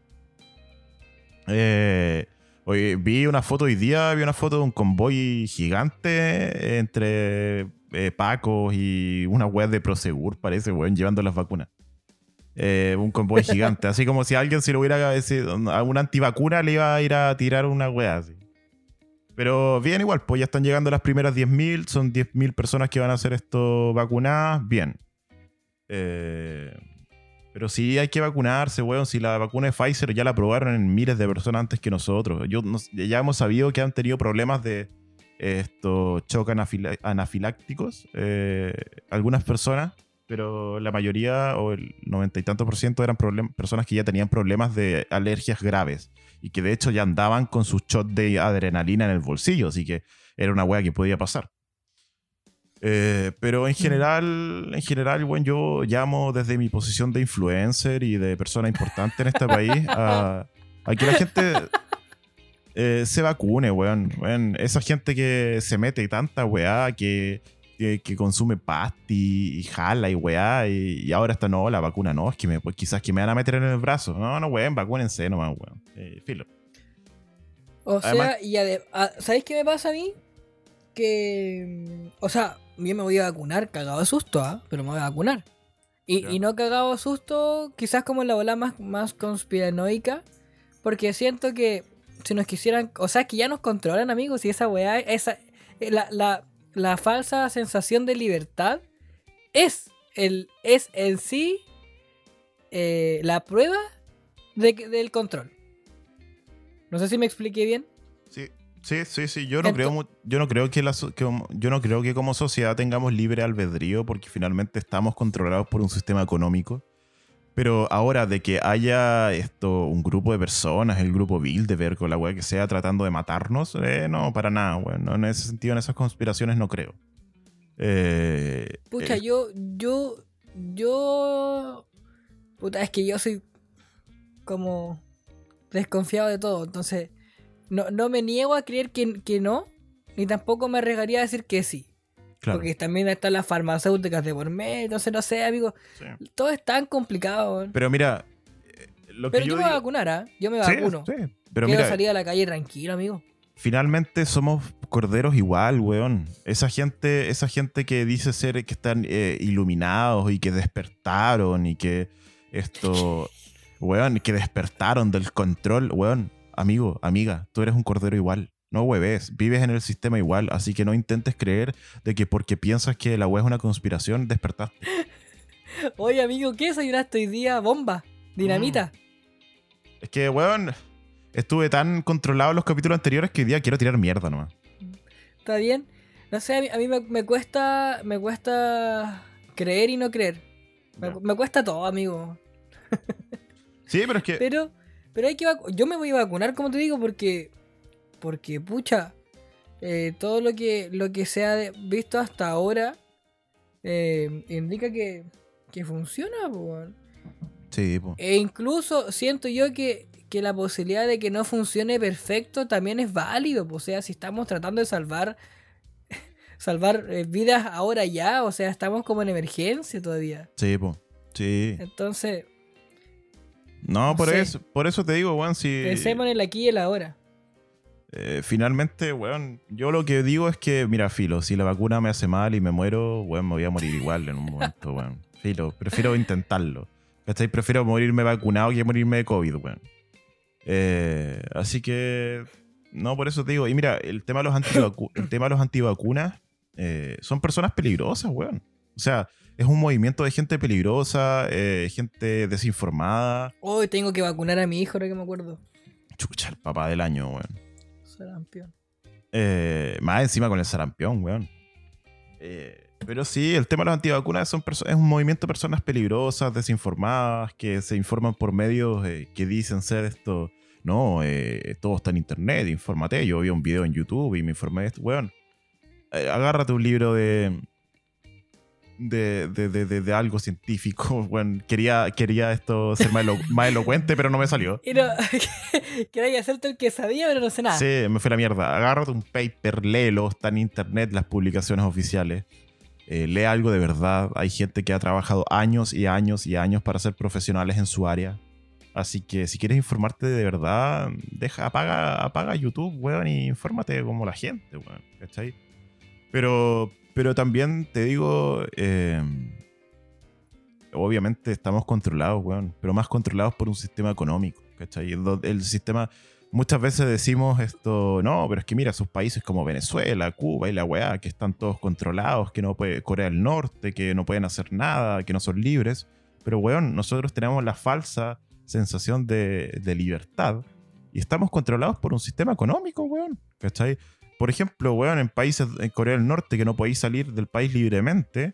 Eh, oye, vi una foto hoy día, vi una foto de un convoy gigante entre eh, Pacos y una web de Prosegur, parece, weón, llevando las vacunas. Eh, un convoy [laughs] gigante, así como si alguien se lo hubiera a una antivacuna le iba a ir a tirar una wea así. Pero bien igual, pues ya están llegando las primeras 10.000, son 10.000 personas que van a hacer esto vacunadas, bien. Eh, pero sí hay que vacunarse, weón. Si la vacuna de Pfizer ya la aprobaron en miles de personas antes que nosotros. Yo, no- ya hemos sabido que han tenido problemas de shock anafila- anafilácticos eh, algunas personas, pero la mayoría o el noventa y tanto por ciento eran personas que ya tenían problemas de alergias graves y que de hecho ya andaban con sus shot de adrenalina en el bolsillo, así que era una wea que podía pasar. Eh, pero en general, en general, bueno, yo llamo desde mi posición de influencer y de persona importante en este país a, a que la gente eh, se vacune, weón. Weón, Esa gente que se mete tanta weá, que, que, que consume pasti y jala y weá, y, y ahora está, no, la vacuna no, es que me, pues quizás que me van a meter en el brazo. No, no, weón, vacúnense nomás, weón. Eh, filo. O sea, y ade- a- ¿sabéis qué me pasa a mí? Que. mm, O sea, yo me voy a vacunar cagado de susto, ¿ah? Pero me voy a vacunar. Y, y no cagado de susto, quizás como en la ola más, más conspiranoica. Porque siento que si nos quisieran. O sea, que ya nos controlan, amigos. Y esa weá, esa. eh, La, la, la falsa sensación de libertad es, el, es en sí eh, la prueba de del control. No sé si me expliqué bien. Sí, sí, sí, sí. Yo no creo, yo no creo que la que yo no creo que como sociedad tengamos libre albedrío porque finalmente estamos controlados por un sistema económico. Pero ahora de que haya esto, un grupo de personas, el grupo Bilderberg o la weá que sea, tratando de matarnos, eh, no, para nada, weón. No, en ese sentido, en esas conspiraciones no creo. Eh, Pucha, eh, yo, yo, yo. Puta, es que yo soy como desconfiado de todo. Entonces, no, no me niego a creer que, que no, ni tampoco me arriesgaría a decir que sí. claro, Porque también están las farmacéuticas de por medio. Entonces, no sé, amigo. sí. Todo es tan complicado. weón. Pero mira, eh, lo que Pero yo, yo me voy a vacunar, ¿ah? Yo me Sí, vacuno. sí. Pero Quiero mira, salir a la calle tranquilo, amigo. finalmente somos corderos igual, weón. Esa gente, esa gente que dice ser que están eh, iluminados y que despertaron y que esto, [laughs] weón, que despertaron del control, weón. Amigo, amiga, tú eres un cordero igual. No hueves, vives en el sistema igual, así que no intentes creer de que porque piensas que la web es una conspiración, despertaste. [laughs] Oye, amigo, ¿qué desayunaste hoy día? Bomba, dinamita. Es que, weón, estuve tan controlado en los capítulos anteriores que hoy día quiero tirar mierda nomás. ¿Está bien? No sé, a mí, a mí me, me cuesta me cuesta creer y no creer. Me, me cuesta todo, amigo. Sí, pero es que. Pero, pero hay que yo me voy a vacunar, como te digo, porque, porque pucha, eh, todo lo que, lo que se ha visto hasta ahora eh, indica que, que funciona, po. Sí, po. E incluso siento yo que, que la posibilidad de que no funcione perfecto también es válido. po. O sea, si estamos tratando de salvar [laughs] salvar eh, vidas ahora ya, o sea, estamos como en emergencia todavía. Sí, po. Sí. Entonces, No, por eso, por eso te digo, weón, si. pensemos en el aquí y el ahora. eh, finalmente, weón, yo lo que digo es que, mira, filo, si la vacuna me hace mal y me muero, weón, me voy a morir igual en un momento, weón. Filo, prefiero intentarlo. ¿Cachai? Prefiero morirme vacunado que morirme de COVID, weón. Eh, así que, no, por eso te digo. Y mira, el tema de los, antivacu- el tema de los antivacunas eh, son personas peligrosas, weón. O sea, es un movimiento de gente peligrosa, eh, gente desinformada. Hoy tengo que vacunar a mi hijo, ahora que me acuerdo. Chucha, el papá del año, weón. Sarampión. Eh, más encima con el sarampión, weón. Eh, pero sí, el tema de los antivacunas son es un movimiento de personas peligrosas, desinformadas, que se informan por medios eh, que dicen ser esto. No, eh, todo está en internet, infórmate. Yo vi un video en YouTube y me informé de esto, weón. Eh, agárrate un libro de. De, de, de, de- algo científico. [laughs] Quería, quería esto ser más, elo- más elocuente, pero no me salió. Y no, [laughs] quería hacerte el que sabía, pero no sé nada. Sí, me fue la mierda. Agárrate un paper, léelo, está en internet las publicaciones oficiales. Eh, lee algo de verdad. Hay gente que ha trabajado años y años y años para ser profesionales en su área. Así que si quieres informarte de verdad, deja, apaga, apaga YouTube, weón, y infórmate como la gente, weón. ¿Cachai? Pero, pero también te digo, eh, obviamente estamos controlados, weón, pero más controlados por un sistema económico, ¿cachai? El, el sistema, muchas veces decimos esto, no, pero es que mira, sus países como Venezuela, Cuba y la weá, que están todos controlados, que no puede, Corea del Norte, que no pueden hacer nada, que no son libres. Pero, weón, nosotros tenemos la falsa sensación de, de libertad y estamos controlados por un sistema económico, weón, ¿cachai? Por ejemplo, weón, en países, en Corea del Norte, que no podéis salir del país libremente,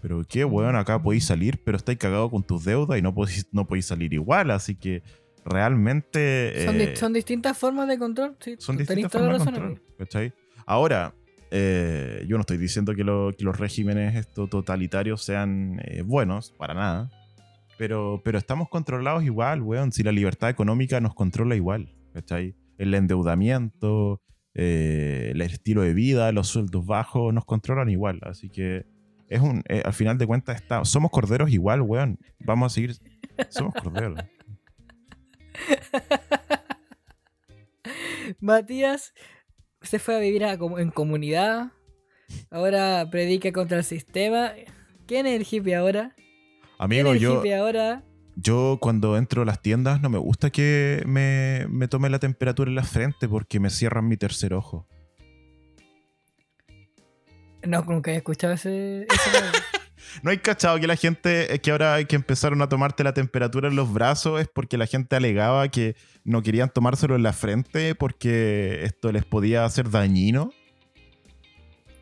pero qué, weón, acá podéis salir, pero estáis cagados con tus deudas y no podéis, no podéis salir igual, así que realmente... Son, di- eh, son distintas formas de control. Sí, son distintas formas de control, ¿cachai? Ahora, eh, yo no estoy diciendo que, lo- que los regímenes esto, totalitarios sean eh, buenos, para nada. Pero, pero estamos controlados igual, weón. Si la libertad económica nos controla igual, ¿cachai? El endeudamiento, eh, el estilo de vida, los sueldos bajos nos controlan igual. Así que es un, eh, al final de cuentas está, somos corderos igual, weón. Vamos a seguir, somos corderos. [laughs] Matías se fue a vivir a en comunidad. Ahora predica contra el sistema. ¿Quién es el hippie ahora? ¿Quién Amigo, es el yo, hippie ahora? Yo cuando entro a las tiendas no me gusta que me, me tome la temperatura en la frente porque me cierran mi tercer ojo. No, nunca he escuchado ese. [laughs] ¿No hay cachado que la gente, eh, que ahora hay que empezaron a tomarte la temperatura en los brazos es porque la gente alegaba que no querían tomárselo en la frente porque esto les podía hacer dañino?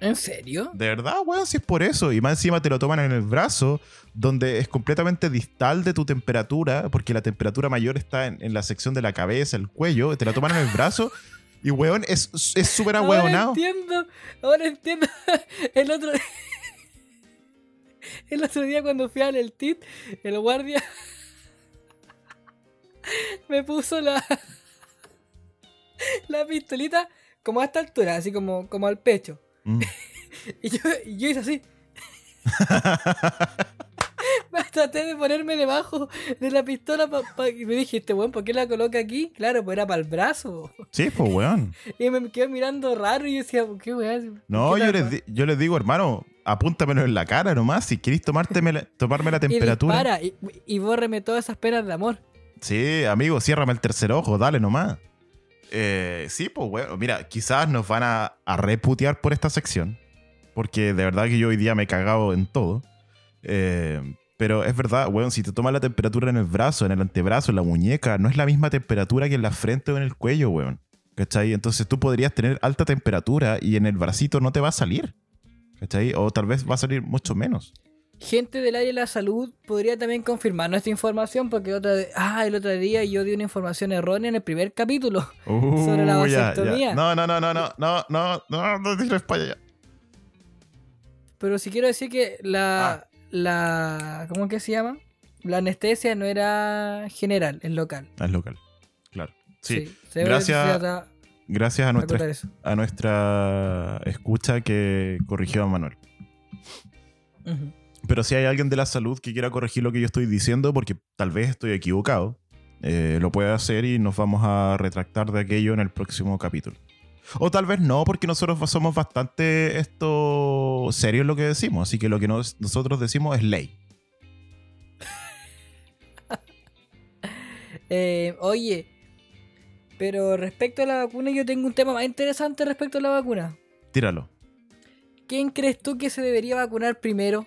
¿En serio? De verdad, weón, si es por eso. Y más encima te lo toman en el brazo, donde es completamente distal de tu temperatura, porque la temperatura mayor está en, en la sección de la cabeza, el cuello, te la toman en el brazo. Y, weón, es es súper Ahora ahueonado. entiendo. Ahora entiendo. [laughs] El otro. El otro día cuando fui al El TIT, el guardia [laughs] me puso la la pistolita como a esta altura, así como, como al pecho. Mm. [laughs] Y yo, y yo hice así. [laughs] Traté de ponerme debajo de la pistola y me dije, este weón, ¿por qué la coloca aquí? Claro, pues era para el brazo. Sí, pues, weón. [laughs] Y me quedé mirando raro y yo decía, ¿por qué weón? No, ¿Por qué yo les, di- yo les digo, hermano, apúntamelo en la cara nomás. Si queréis tomárteme la- tomarme la Y temperatura. dispara y, y bórreme todas esas penas de amor. Sí, amigo, ciérrame el tercer ojo, dale nomás. Eh, sí, pues, bueno, mira, quizás nos van a, a reputear por esta sección, porque de verdad que yo hoy día me he cagado en todo. Eh, pero es verdad, weón, si te tomas la temperatura en el brazo, en el antebrazo, en la muñeca, no es la misma temperatura que en la frente o en el cuello, weón. ¿Cachai? Entonces tú podrías tener alta temperatura y en el bracito no te va a salir. ¿Cachai? O tal vez va a salir mucho menos. Gente del área de la salud podría también confirmar nuestra información porque otra ah, el otro día yo di una información errónea en el primer capítulo sobre la Uh, ya, ya. vasectomía. No, no, no, no, no, no, no, no, no tires para allá. Pero si quiero decir que la, Ah. la ¿cómo que se llama? La anestesia no era general, es local. Ah, Es local. Claro. Sí. ve gracias trata- Gracias a nuestra, a nuestra escucha que corrigió a Manuel. Ujú. Pero si hay alguien de la salud que quiera corregir lo que yo estoy diciendo, porque tal vez estoy equivocado, eh, lo puede hacer y nos vamos a retractar de aquello en el próximo capítulo. O tal vez no, porque nosotros somos bastante esto serios en lo que decimos, así que lo que nos- nosotros decimos es ley. [laughs] Eh, oye, pero respecto a la vacuna, yo tengo un tema más interesante respecto a la vacuna. Tíralo. ¿Quién crees tú que se debería vacunar primero?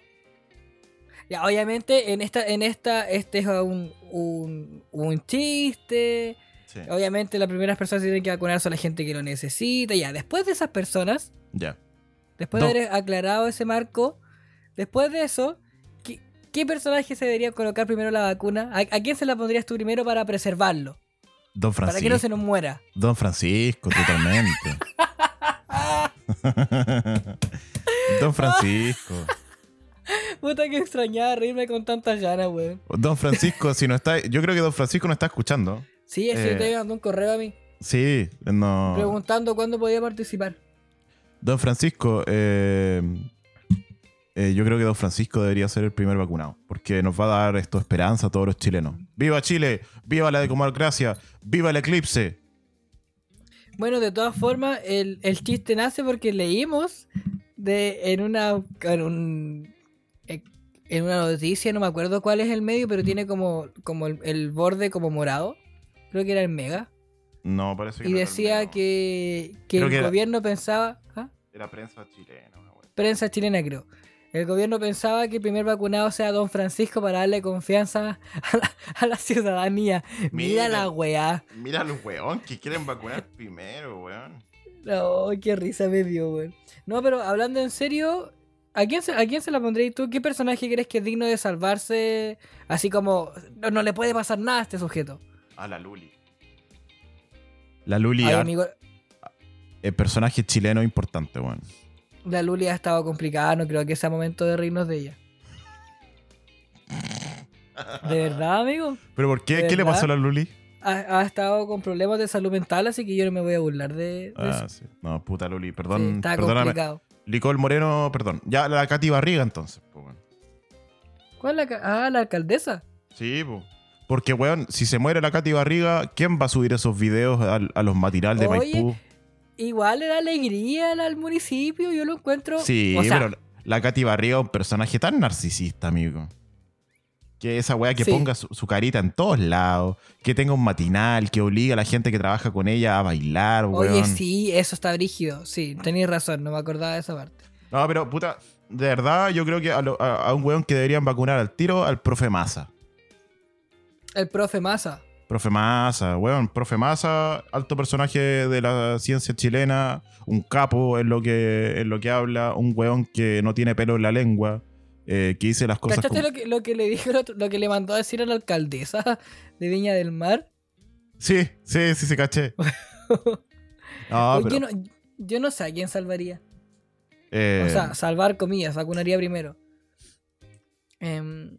Ya, obviamente, en esta, en esta, este es un, un, un chiste. Sí. Obviamente, las primeras personas que tienen que vacunar son la gente que lo necesita. Ya, después de esas personas, Ya. después No. de haber aclarado ese marco, después de eso, ¿qué, qué personaje se debería colocar primero la vacuna? ¿A, a quién se la pondrías tú primero para preservarlo? Don Para que Francisco. no se nos muera. Don Francisco, totalmente. [laughs] [laughs] Don Francisco. [laughs] Puta que extrañaba reírme con tantas ganas, weón. Don Francisco, si no está. Yo creo que Don Francisco no está escuchando. Sí, es que Eh. te mandó un correo a mí Sí, no. preguntando cuándo podía participar. Don Francisco, eh, eh, yo creo que Don Francisco debería ser el primer vacunado, porque nos va a dar esto esperanza a todos los chilenos. ¡Viva Chile! ¡Viva la democracia! ¡Viva el eclipse! Bueno, de todas formas, el, el chiste nace porque leímos de en una en, un- en una noticia, no me acuerdo cuál es el medio, pero tiene como, como el, el borde como morado. Creo que era el Mega. No, parece que Y no decía que, que el era- gobierno pensaba... ¿ah? Era prensa chilena, una. Prensa chilena, creo. El gobierno pensaba que el primer vacunado sea Don Francisco para darle confianza a la, a la ciudadanía. Mira, Mira. la weá. Mira los weón que quieren vacunar primero, weón. No, qué risa me dio, weón. No, pero hablando en serio, ¿a quién, se, ¿a quién se la pondréis tú? ¿Qué personaje crees que es digno de salvarse? Así como, no, no le puede pasar nada a este sujeto. A la Luli. La Luli, Ay, amigo, el personaje chileno importante, weón. la Luli ha estado complicada, no creo que sea momento de reírnos de ella. ¿De verdad, amigo? ¿Pero por qué? ¿De ¿Qué le pasó a la? Luli? Ha, ha estado con problemas de salud mental, así que yo no me voy a burlar de, de Ah, eso. sí. No, puta Luli, Sí, perdón. está perdóname. complicado. Licol Moreno, perdón. Ya, la Katy Barriga entonces, pues, weón. ¿Cuál es la, ah, la alcaldesa? Sí, po. Porque, weón, si se muere la Katy Barriga, ¿quién va a subir esos videos al- a, los matinales de Oye, Maipú? Igual le da alegría al, al municipio, yo lo encuentro. Sí, o sea, pero la Katy Barriga es un personaje tan narcisista, amigo. Que esa weá que Sí. ponga su, su carita en todos lados, que tenga un matinal, que obliga a la gente que trabaja con ella a bailar, weón. Oye, sí, eso está brígido. Sí, tenéis razón, no me acordaba de esa parte. No, pero puta, de verdad yo creo que a, lo- a- a un weón que deberían vacunar al tiro, al profe Massa. El profe Massa. Profe Massa, weón, profe Massa, alto personaje de la ciencia chilena, un capo en lo que, en lo que habla, un weón que no tiene pelo en la lengua, eh, que dice las cosas ¿Cachaste como- lo que, lo que le dijo, lo que le mandó a decir a la alcaldesa de Viña del Mar? Sí, sí, sí, se caché. [laughs] No, pero, yo, no, yo no sé a quién salvaría. eh, O sea, salvar comillas, vacunaría primero. Em,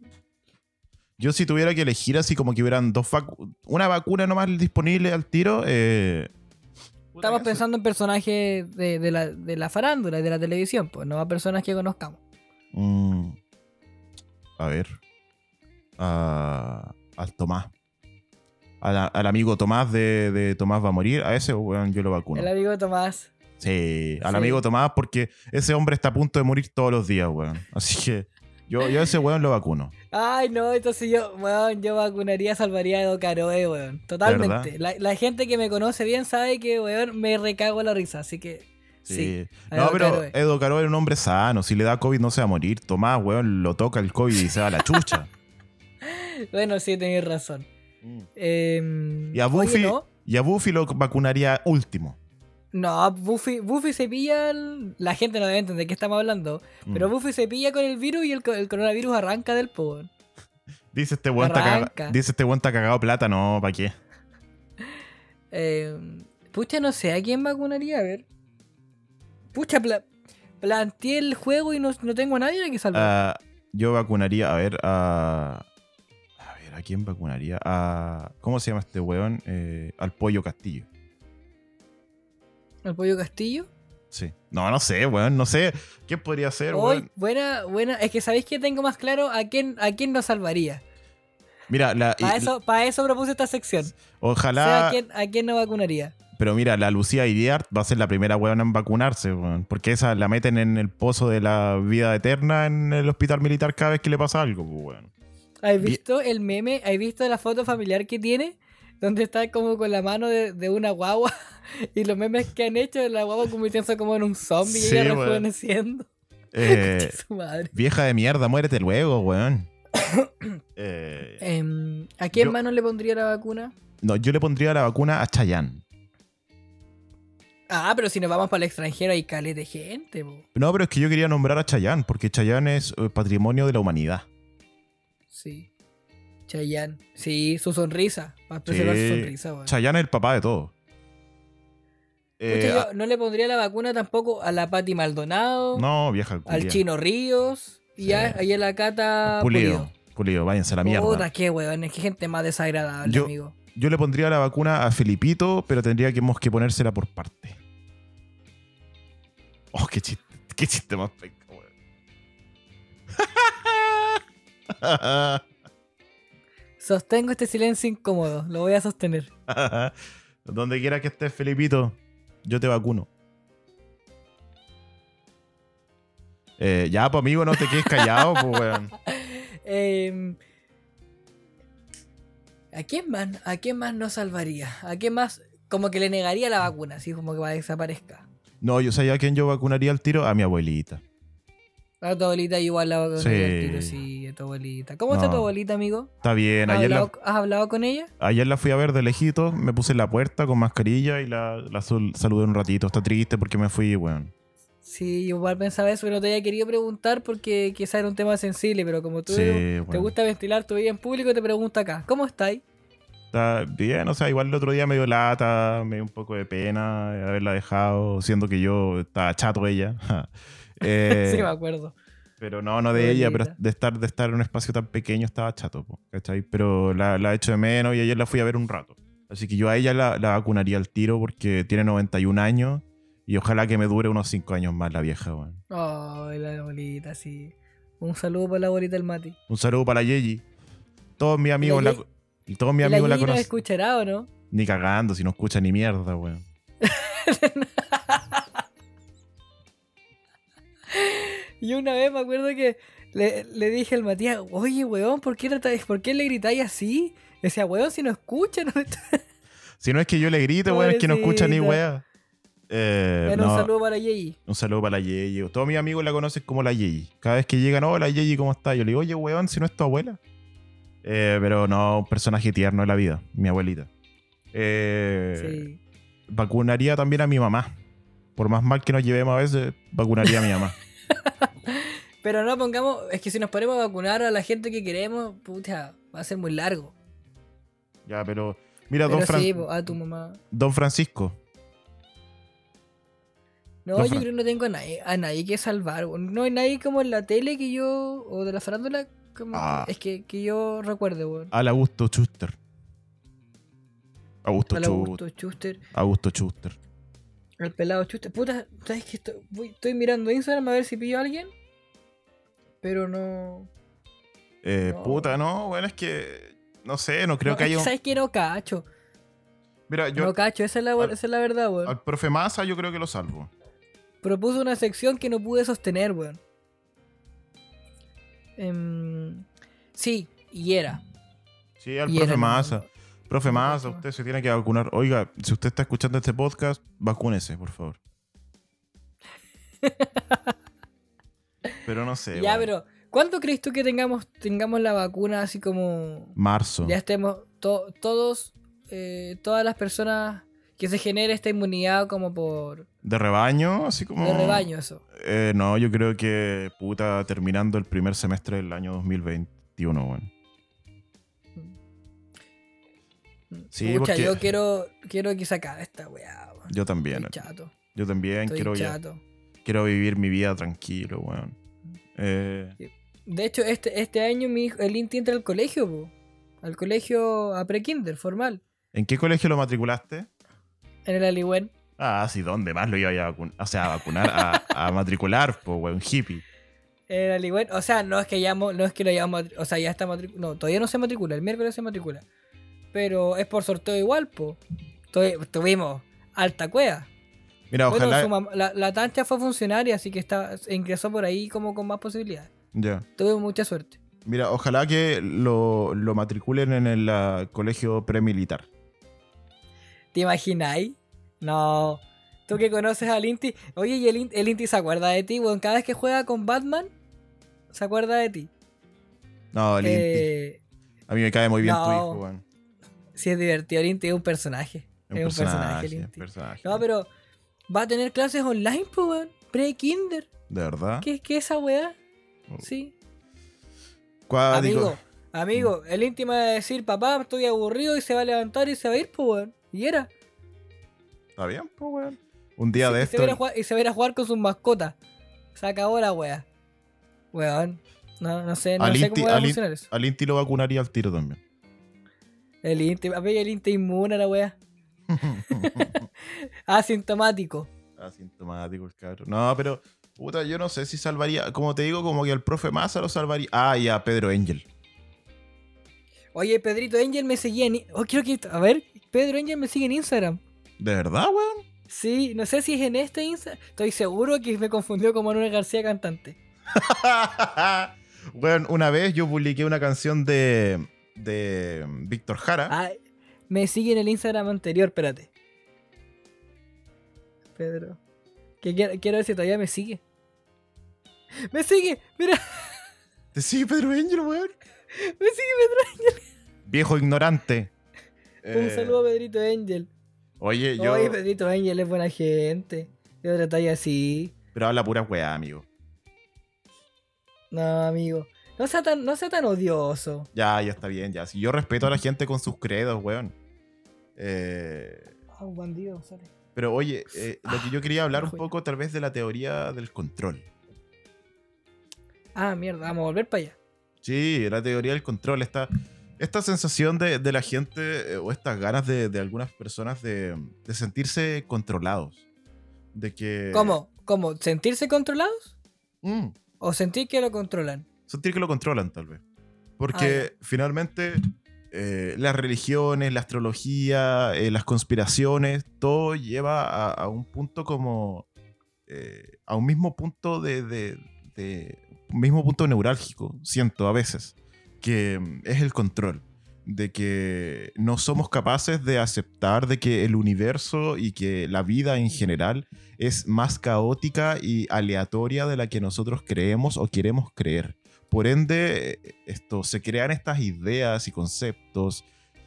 yo si tuviera que elegir así como que hubieran dos vacu- una vacuna nomás disponible al tiro, eh, estamos pensando en personajes de, de la, de la farándula, de la televisión, pues no a personas que conozcamos. Mm, a ver. A- al Tomás. Al, al amigo Tomás de, de Tomás va a morir. A ese weón yo lo vacuno. El amigo Tomás. Sí, al Sí. amigo Tomás porque ese hombre está a punto de morir todos los días, weón. Así que yo, yo a ese weón lo vacuno. Ay, no, entonces yo, weón, yo vacunaría, salvaría a Edo Caroe, weón. Totalmente. La, la gente que me conoce bien sabe que, weón, me recago la risa, así que. Sí. No, pero. Edo Caro era un hombre sano. Si le da COVID no se va a morir. Tomás, weón, lo toca el COVID y se va a la chucha. [laughs] Bueno, sí, tenéis razón. Mm. Em, Y a oye, Buffy, no, y a Buffy lo vacunaría último. No, Buffy, Buffy se pilla. el- La gente no debe entender de qué estamos hablando. Pero Mm. Buffy se pilla con el virus y el, co- el coronavirus arranca del po. weón. [laughs] Dice este weón caga-. Dice este está cagado plata, no, ¿para qué? [laughs] Eh, pucha, no sé a quién vacunaría, a ver. Pucha, pla- planteé el juego y no, no tengo a nadie que salvar. Ah, yo vacunaría, a ver, a. A ver, ¿a quién vacunaría? A. ¿Cómo se llama este weón? Eh, al Pollo Castillo. ¿El pollo Castillo? Sí. No, no sé, weón, no sé. ¿Quién podría ser, Hoy, weón? buena, buena. Es que sabéis que tengo más claro a quién, a quién nos salvaría. Mira, la, Para eso, para eso propuse esta sección. ojalá. Sé a quién, a quién no vacunaría. Pero mira, la Lucía Iriart va a ser la primera weón en vacunarse, weón. Porque esa la meten en el pozo de la vida eterna en el hospital militar cada vez que le pasa algo, pues, weón. ¿Has Bien. visto el meme? ¿Has visto la foto familiar que tiene? Donde está como con la mano de, de una guagua. [laughs] Y los memes que han hecho de la guagua convirtiéndose como en un zombie Sí, y ella weón. rejuveneciendo. Eh, [laughs] Su madre. vieja de mierda, muérete luego, weón. [coughs] Eh, Em, ¿A quién Yo- más no le pondría la vacuna? no, yo le pondría la vacuna a Chayanne. Ah, pero si nos vamos para el extranjero hay caleta de gente. po. No, pero es que yo quería nombrar a Chayanne, porque Chayanne es eh, patrimonio de la humanidad. Sí. Chayanne. Sí, su sonrisa. Para preservar Sí. su sonrisa, weón. Chayanne es el papá de todo. Eh, Pucha, ah, no le pondría la vacuna tampoco a la Pati Maldonado, no, vieja al. Chino Ríos y Sí. a, y a la Cata Pulido. Pulido. Váyanse a la mierda. Puta, qué weón, es que gente más desagradable, Yo- amigo. Yo le pondría la vacuna a Felipito, pero tendríamos que ponérsela por parte. Oh, qué chiste, qué chiste más penca, weón. Sostengo este silencio incómodo, lo voy a sostener. [laughs] Donde quiera que estés, Felipito, yo te vacuno. Eh, ya, pues amigo, no te quedes callado, pues, weón. [laughs] Em, ¿A quién más? ¿A quién más no salvaría? ¿A quién más como que le negaría la vacuna, así como que va a desaparezca? No, yo sabía a quién yo vacunaría al tiro, a mi abuelita. A tu abuelita igual la vacunaría Sí. al tiro, sí, a tu abuelita. ¿Cómo está tu abuelita, amigo? Está bien, ¿Has ayer la, hablado, has hablado con ella? ayer la fui a ver de lejito, me puse en la puerta con mascarilla y la, la saludé un ratito. Está triste porque me fui, weón. Sí, yo igual pensaba eso, pero no te había querido preguntar porque quizá era un tema sensible, pero como tú Sí, te gusta ventilar tu vida en público, te pregunto acá, ¿cómo estáis? Está bien, o sea, igual el otro día me dio lata, me dio un poco de pena haberla dejado, siendo que yo estaba chato ella. [laughs] Eh, sí, me acuerdo. pero no, no de ella, pero de estar, de estar en un espacio tan pequeño estaba chato, ¿cachai? Pero la, la echo de menos y ayer la fui a ver un rato. Así que yo a ella la, la vacunaría al tiro porque tiene 91 años y ojalá que me dure unos 5 años más la vieja, weón. Ay, la abuelita, sí. Un saludo para la abuelita del Mati. Un saludo para la Yeji. Todos mis amigos La la, y todos mis ¿Y amigos la nos conocen. escuchará o no? Ni cagando, si no escucha ni mierda, weón. [laughs] Y una vez me acuerdo que le, le dije al Matías, oye, weón, ¿por qué, ¿por qué le gritáis así? Decía, weón, si no escucha, no [laughs] Si no es que yo le grite, weón, es que no escucha ni wea. Eh, no, un saludo para Yeyi. un saludo para la Yeyi. Todos mis amigos la conocen como la Yeyi. Cada vez que llegan, hola Yeyi, ¿cómo está? Yo le digo, oye, weón, si no es tu abuela. Eh, pero no, un personaje tierno de la vida, mi abuelita. Eh, Sí. Vacunaría también a mi mamá. Por más mal que nos llevemos a veces, vacunaría a mi mamá. [laughs] Pero no pongamos, es que si nos ponemos a vacunar a la gente que queremos, puta, va a ser muy largo. ya, pero. Mira, Pero don, Fran- sí, po, a tu mamá. don Francisco. No, yo Fran. creo que no tengo a nadie, a nadie que salvar. No hay nadie como en la tele que yo, o de la farándula, como Ah. es que, que yo recuerde, weón. Al Augusto Schuster. Augusto Al. Augusto Schuster, Augusto Schuster. al pelado Schuster. Puta, ¿sabes que estoy, voy- estoy mirando Instagram a ver si pillo a alguien? Pero no. Eh, No. Puta, no, bueno, es que. No sé, no creo no, que haya un. ¿Sabes que no cacho? Mira, yo. no cacho, esa es la, al- esa es la verdad, weón. Al profe Massa yo creo que lo salvo. Propuso una sección que no pude sostener, weón. Em, sí, y era. Sí, al Y profe no. Profe no. usted se tiene que vacunar. Oiga, si usted está escuchando este podcast, vacúnese, por favor. [laughs] pero no sé. ya, pero ¿cuándo crees tú que tengamos, tengamos la vacuna así como Marzo. ya estemos to- todos, eh, todas las personas que se genere esta inmunidad como por... De rebaño, así como. De rebaño, eso. Eh, no, yo creo que, puta, terminando el primer semestre del año 2021, weón. Sí, Pucha, porque- yo quiero, quiero que se acabe esta weá, weón. Yo también. Estoy chato. Yo también Estoy quiero, ya- chato. quiero vivir mi vida tranquilo, weón. Eh, De hecho, este, este año mi hijo, el Inti entra al colegio, po. Al colegio a pre-kinder, formal. ¿En qué colegio lo matriculaste? En el Aliwen. Ah, sí, ¿dónde más lo iba a vacunar? O sea, a vacunar, a, a [laughs] matricular, pues, weón, hippie. En el Aliwen. O sea, no es que llamo, no es que lo llamo, o sea, ya está matriculado. No, todavía no se matricula, el miércoles se matricula. Pero es por sorteo igual, po. Tuvi- Tuvimos alta cueva. Mira, Bueno, ojalá. su mam- la, la Tancha fue funcionaria, así que está, ingresó por ahí como con más posibilidades. Ya. Tuvimos mucha suerte. Mira, ojalá que lo, lo matriculen en el ah, colegio premilitar. ¿Te imagináis? No. Tú que conoces al Inti. Oye, ¿y el, In- el Inti se acuerda de ti, weón? Cada vez que juega con Batman, se acuerda de ti. No, el Inti. Eh, A mí me cae muy bien tu hijo, weón. sí, es divertido. El Inti es un personaje. Es Es un personaje, el un Inti. personaje. No, pero va a tener clases online, pues, weón. Pre-kinder. ¿De verdad? ¿Qué, ¿Qué es esa weá? Oh. Sí. Amigo, amigo, el Inti me va a decir, papá, estoy aburrido y se va a levantar y se va a ir, pues, weón. Y era. Está bien, pues, weón. Un día de esto. y se va a ir a jugar con sus mascotas. Se acabó la wea. Weón. No, no sé, no Al sé Inti, cómo va a funcionar eso. al Inti lo vacunaría al tiro también. El Inti, a ver, el Inti inmune a la wea. [laughs] Asintomático. Asintomático el cabrón. No, pero, puta, yo no sé si salvaría. Como te digo, como que al profe Massa lo salvaría. Ah, y a Pedro Angel. Oye, Pedrito Angel me seguía en. Oh, quiero que. A ver, Pedro Angel me sigue en Instagram. ¿De verdad, weón? Sí, no sé si es en este Instagram. Estoy seguro que me confundió con Manuel García cantante. [laughs] bueno, una vez yo publiqué una canción de, de Víctor Jara. Ah, me sigue en el Instagram anterior, espérate. Pedro. Que quiero, quiero ver si todavía me sigue. ¡Me sigue! ¡Mira! ¿Te sigue Pedro Angel, weón? ¡Me sigue Pedro! Viejo ignorante. Un Eh, saludo a Pedrito Angel. Oye, yo. Oye, Pedrito Angel es buena gente. Yo tratáis así. Pero habla pura weá, amigo. No, amigo. No sea tan, no sea tan odioso. Ya, ya está bien, ya. Si yo respeto a la gente con sus credos, weón. Eh, Ah, un bandido, sale. pero oye, eh, lo que yo quería hablar un poco tal vez de la teoría del control. Ah, mierda, vamos a volver para allá. Sí, la teoría del control. Esta, esta sensación de, de la gente eh, o estas ganas de, de algunas personas de, de sentirse controlados. De que... ¿Cómo? ¿Cómo? ¿Sentirse controlados? Mm, ¿O sentir que lo controlan? sentir que lo controlan, tal vez. Porque finalmente eh, las religiones, la astrología, eh, las conspiraciones, todo lleva a, a un punto como. a un mismo punto de, de- de- un mismo punto neurálgico, siento a veces, que es el control. De que no somos capaces de aceptar de que el universo y que la vida en general es más caótica y aleatoria de la que nosotros creemos o queremos creer. Por ende, esto, se crean estas ideas y conceptos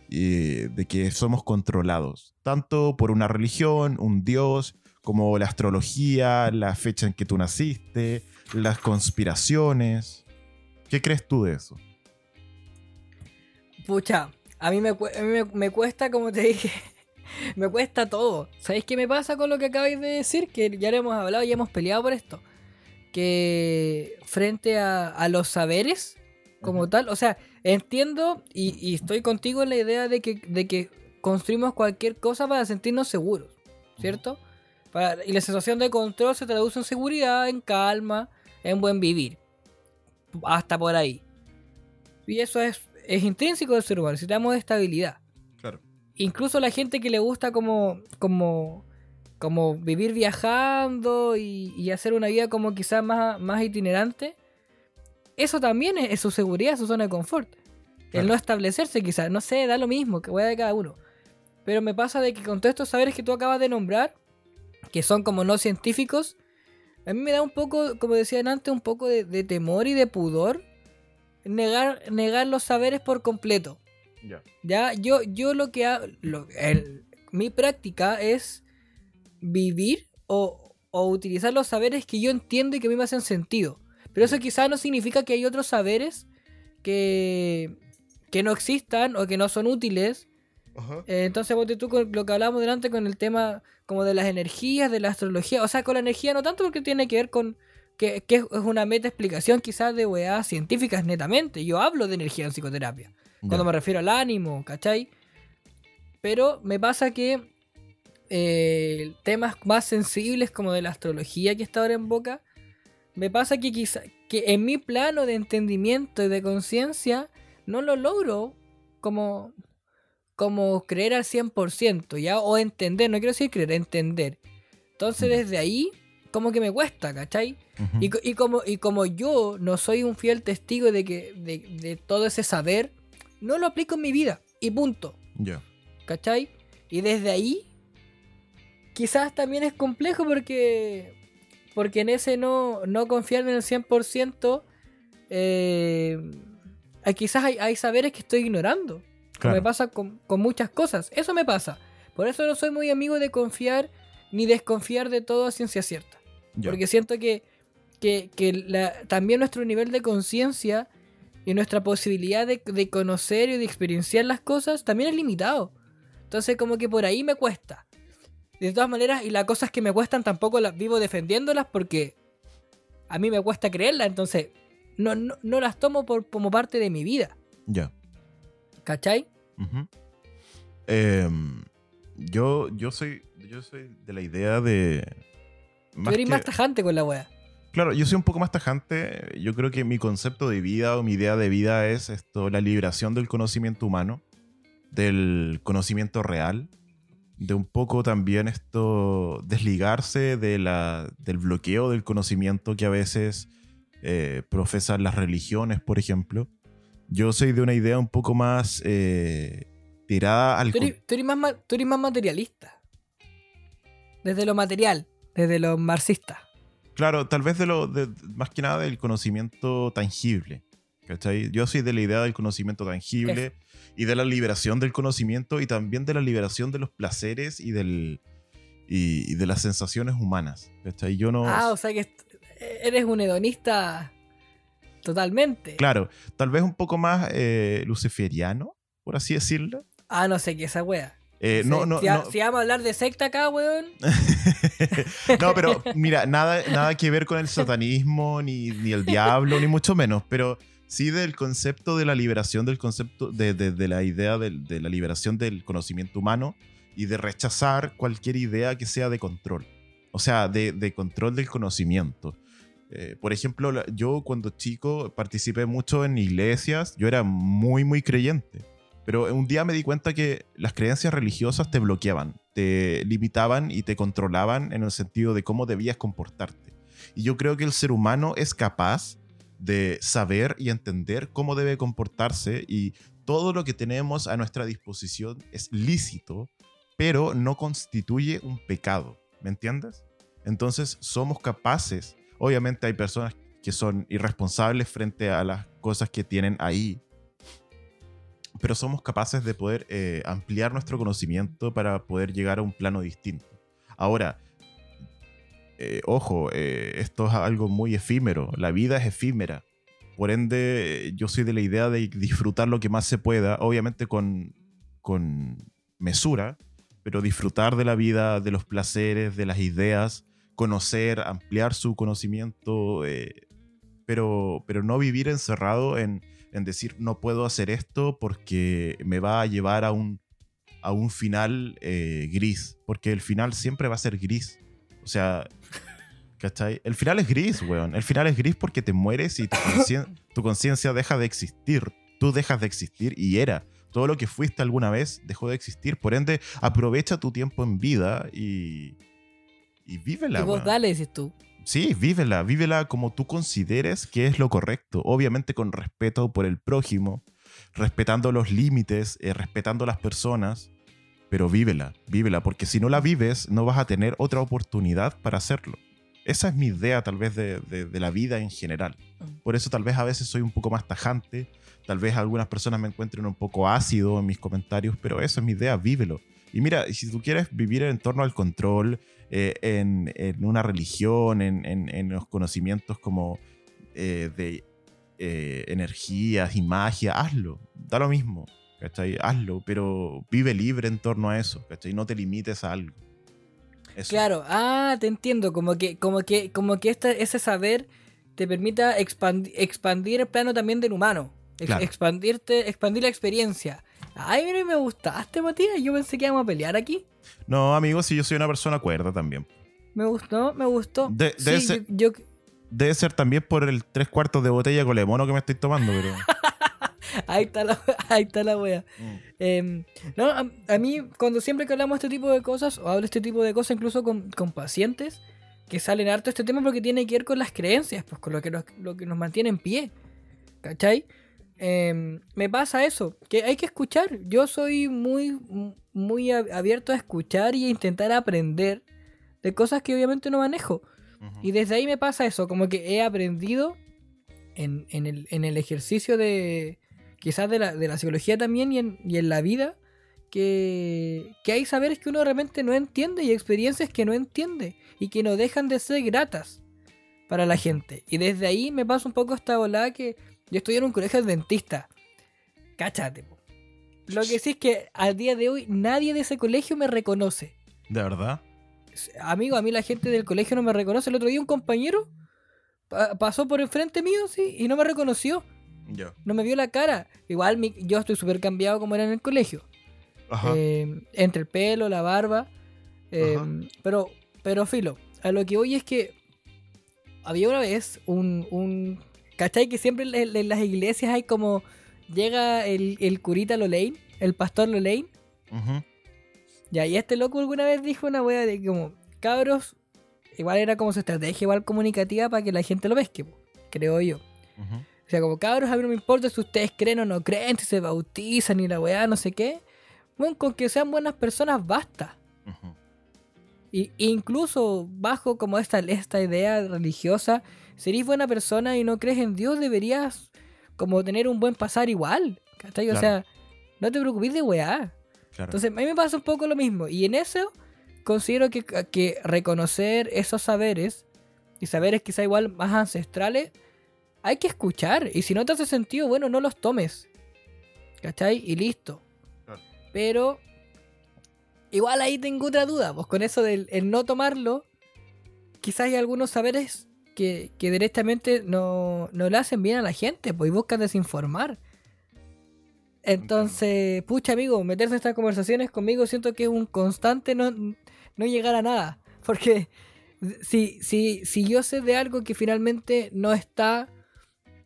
de que somos controlados, tanto por una religión, un dios, como la astrología, la fecha en que tú naciste, las conspiraciones. ¿Qué crees tú de eso? Pucha, a mí me, a mí me, me cuesta, como te dije, [laughs] me cuesta todo. ¿Sabéis qué me pasa con lo que acabáis de decir? Que ya lo hemos hablado y hemos peleado por esto. Que frente a, a los saberes, como tal, o sea, entiendo y, y estoy contigo en la idea de que, de que construimos cualquier cosa para sentirnos seguros, ¿cierto? Para- y la sensación de control se traduce en seguridad, en calma, en buen vivir. Hasta por ahí. Y eso es, es intrínseco del ser humano, necesitamos estabilidad. Claro. Incluso la gente que le gusta como, como, como vivir viajando y, y hacer una vida como quizás más, más itinerante, eso también es, es su seguridad, su zona de confort. Claro. El no establecerse quizás, no sé, da lo mismo, que voy de cada uno. Pero me pasa de que con todos estos saberes que tú acabas de nombrar, que son como no científicos, a mí me da un poco, como decían antes, un poco de, de temor y de pudor negar, negar los saberes por completo. Ya. Ya, yo, yo lo que hago, lo- el- mi práctica es vivir o, o utilizar los saberes que yo entiendo y que a mí me hacen sentido. Pero eso quizás no significa que hay otros saberes que, que no existan o que no son útiles. Eh, entonces, vos tú con lo que hablábamos delante con el tema como de las energías, de la astrología. O sea, con la energía no tanto porque tiene que ver con que, que es una meta explicación quizás de weas científicas netamente. Yo hablo de energía en psicoterapia. Cuando me refiero al ánimo, ¿cachai? Pero me pasa que eh, temas más sensibles como de la astrología que está ahora en boca, me pasa que quizá que en mi plano de entendimiento y de conciencia no lo logro como como creer al 100%, ¿ya? O entender, no quiero decir creer, entender. Entonces desde ahí como que me cuesta, ¿cachai? y, y, como, y como yo no soy un fiel testigo de que de, de todo ese saber, no lo aplico en mi vida. Y punto. Ya. ¿Cachai? Y desde ahí, quizás también es complejo porque, porque en ese no, no confiar en el 100%, eh, quizás hay, saberes que estoy ignorando. me pasa con, muchas cosas. Eso me pasa. Por eso no soy muy amigo de confiar ni desconfiar de todo a ciencia cierta. Porque siento que, que, también nuestro nivel de conciencia y nuestra posibilidad de, conocer y de experienciar las cosas también es limitado. Entonces como que por ahí me cuesta. De todas maneras, y las cosas que me cuestan tampoco las vivo defendiéndolas porque a mí me cuesta creerlas, entonces no, no, las tomo por, como parte de mi vida. Ya. ¿Cachai? Em, yo, yo, soy, yo soy de la idea de... Tú eres más tajante con la wea. Claro, yo soy un poco más tajante. Yo creo que mi concepto de vida o mi idea de vida es esto, la liberación del conocimiento humano, del conocimiento real, de un poco también esto, desligarse de la, del bloqueo del conocimiento que a veces eh, profesan las religiones, por ejemplo. Yo soy de una idea un poco más eh, tirada al... Tú eres, más, tú eres más materialista. Desde lo material, desde lo marxista. Claro, tal vez de lo, más que nada del conocimiento tangible. ¿cachai? Yo soy de la idea del conocimiento tangible y de la liberación del conocimiento y también de la liberación de los placeres y, del, y, de las sensaciones humanas. ¿cachai? Yo no... Ah, o sea que eres un hedonista totalmente. Claro, tal vez un poco más eh, luciferiano, por así decirlo. Ah, no sé qué esa wea. Eh, no, no, si, vamos a hablar de secta acá, weón. [laughs] no, pero mira, nada, nada que ver con el satanismo, ni, ni el diablo, ni mucho menos, pero sí del concepto de la liberación del concepto, de, de, la idea de, de, la liberación del conocimiento humano y de rechazar cualquier idea que sea de control. O sea, de, control del conocimiento. Eh, por ejemplo, yo cuando chico participé mucho en iglesias, yo era muy, muy creyente. Pero un día me di cuenta que las creencias religiosas te bloqueaban, te limitaban y te controlaban en el sentido de cómo debías comportarte. Y yo creo que el ser humano es capaz de saber y entender cómo debe comportarse y todo lo que tenemos a nuestra disposición es lícito, pero no constituye un pecado. ¿Me entiendes? Entonces somos capaces, obviamente hay personas que son irresponsables frente a las cosas que tienen ahí, pero somos capaces de poder eh, ampliar nuestro conocimiento para poder llegar a un plano distinto. Ahora, eh, ojo, eh, esto es algo muy efímero, la vida es efímera. Por ende, yo soy de la idea de disfrutar lo que más se pueda, obviamente con, con mesura, pero disfrutar de la vida, de los placeres, de las ideas, conocer, ampliar su conocimiento, pero, pero no vivir encerrado en, en decir no puedo hacer esto porque me va a llevar a un, a un final eh, gris, porque el final siempre va a ser gris. O sea, ¿cachai? El final es gris, weón. El final es gris porque te mueres y tu [laughs] conciencia deja de existir. Tú dejas de existir y era. Todo lo que fuiste alguna vez dejó de existir. Por ende, aprovecha tu tiempo en vida y, y vívela. Y vos dale, dices tú. Sí, vívela, vívela como tú consideres que es lo correcto, obviamente con respeto por el prójimo, respetando los límites, eh, respetando las personas, pero vívela, vívela, porque si no la vives no vas a tener otra oportunidad para hacerlo. Esa es mi idea tal vez de, de la vida en general. Mm. Por eso tal vez a veces soy un poco más tajante, tal vez algunas personas me encuentren un poco ácido en mis comentarios, pero eso es mi idea, vívelo. Y mira, si tú quieres vivir en torno al control, eh, en, en, una religión, en, en, en los conocimientos como eh, de eh, energías y magia, hazlo, da lo mismo, ¿cachai? Hazlo, pero vive libre en torno a eso, ¿cachai? No te limites a algo. Eso. Claro, ah, te entiendo, como que, como que, como que este, ese saber te permita expandi- expandir el plano también del humano. Ex- Claro. Expandirte, expandir la experiencia. Ay, mira, me gustaste, Matías. Yo pensé que íbamos a pelear aquí. No, amigo, si yo soy una persona cuerda también. Me gustó, me gustó. De- Sí, debe ser- yo, yo- Debe ser también por el tres cuartos de botella con mono que me estoy tomando, pero. [laughs] ahí está la, ahí está la wea. Mm. Em, no, a, a mí, cuando siempre que hablamos de este tipo de cosas, o hablo de este tipo de cosas incluso con, con pacientes, que salen harto este tema porque tiene que ver con las creencias, pues con lo que nos, lo que nos mantiene en pie. ¿Cachai? Em, me pasa eso, que hay que escuchar. Yo soy muy, muy ab- abierto a escuchar y a intentar aprender de cosas que obviamente no manejo. Y desde ahí me pasa eso, como que he aprendido en, en el, en el ejercicio de quizás de la, de la psicología también y en, y en la vida, que, que hay saberes que uno realmente no entiende y experiencias que no entiende y que no dejan de ser gratas para la gente. Y desde ahí me pasa un poco esta volada que yo estoy en un colegio adventista. Cáchate. po. Lo que sí es que al día de hoy nadie de ese colegio me reconoce. ¿De verdad? Amigo, a mí la gente del colegio no me reconoce. El otro día un compañero pa- pasó por enfrente mío, sí, y no me reconoció. Ya. No me vio la cara. Igual mi- yo estoy súper cambiado como era en el colegio. Ajá. Eh, entre el pelo, la barba. eh, pero, pero filo, a lo que voy es que había una vez un... un ¿Cachai? Que siempre en, en las iglesias hay como... Llega el, el curita Lolain, el pastor Lolain. Ujú. Ya, y este loco alguna vez dijo una wea de como, cabros, igual era como su estrategia igual comunicativa para que la gente lo pesque, creo yo. O sea, como cabros, a mí no me importa si ustedes creen o no creen, si se bautizan y la weá, no sé qué. Bueno, con que sean buenas personas basta. Y, incluso bajo como esta, esta idea religiosa, si eres buena persona y no crees en Dios, deberías como tener un buen pasar igual. ¿cachai? O sea, no te preocupes de weá. Claro. Entonces, a mí me pasa un poco lo mismo. Y en eso, considero que, que reconocer esos saberes, y saberes quizá igual más ancestrales, hay que escuchar. Y si no te hace sentido, bueno, no los tomes. ¿Cachai? Y listo. Claro. Pero, igual ahí tengo otra duda. Pues con eso del el no tomarlo, quizás hay algunos saberes que, que directamente no, no le hacen bien a la gente, pues y buscan desinformar. Entonces, pucha amigo, meterse en estas conversaciones conmigo siento que es un constante no, no llegar a nada. [laughs] Porque si, si, si yo sé de algo que finalmente no está,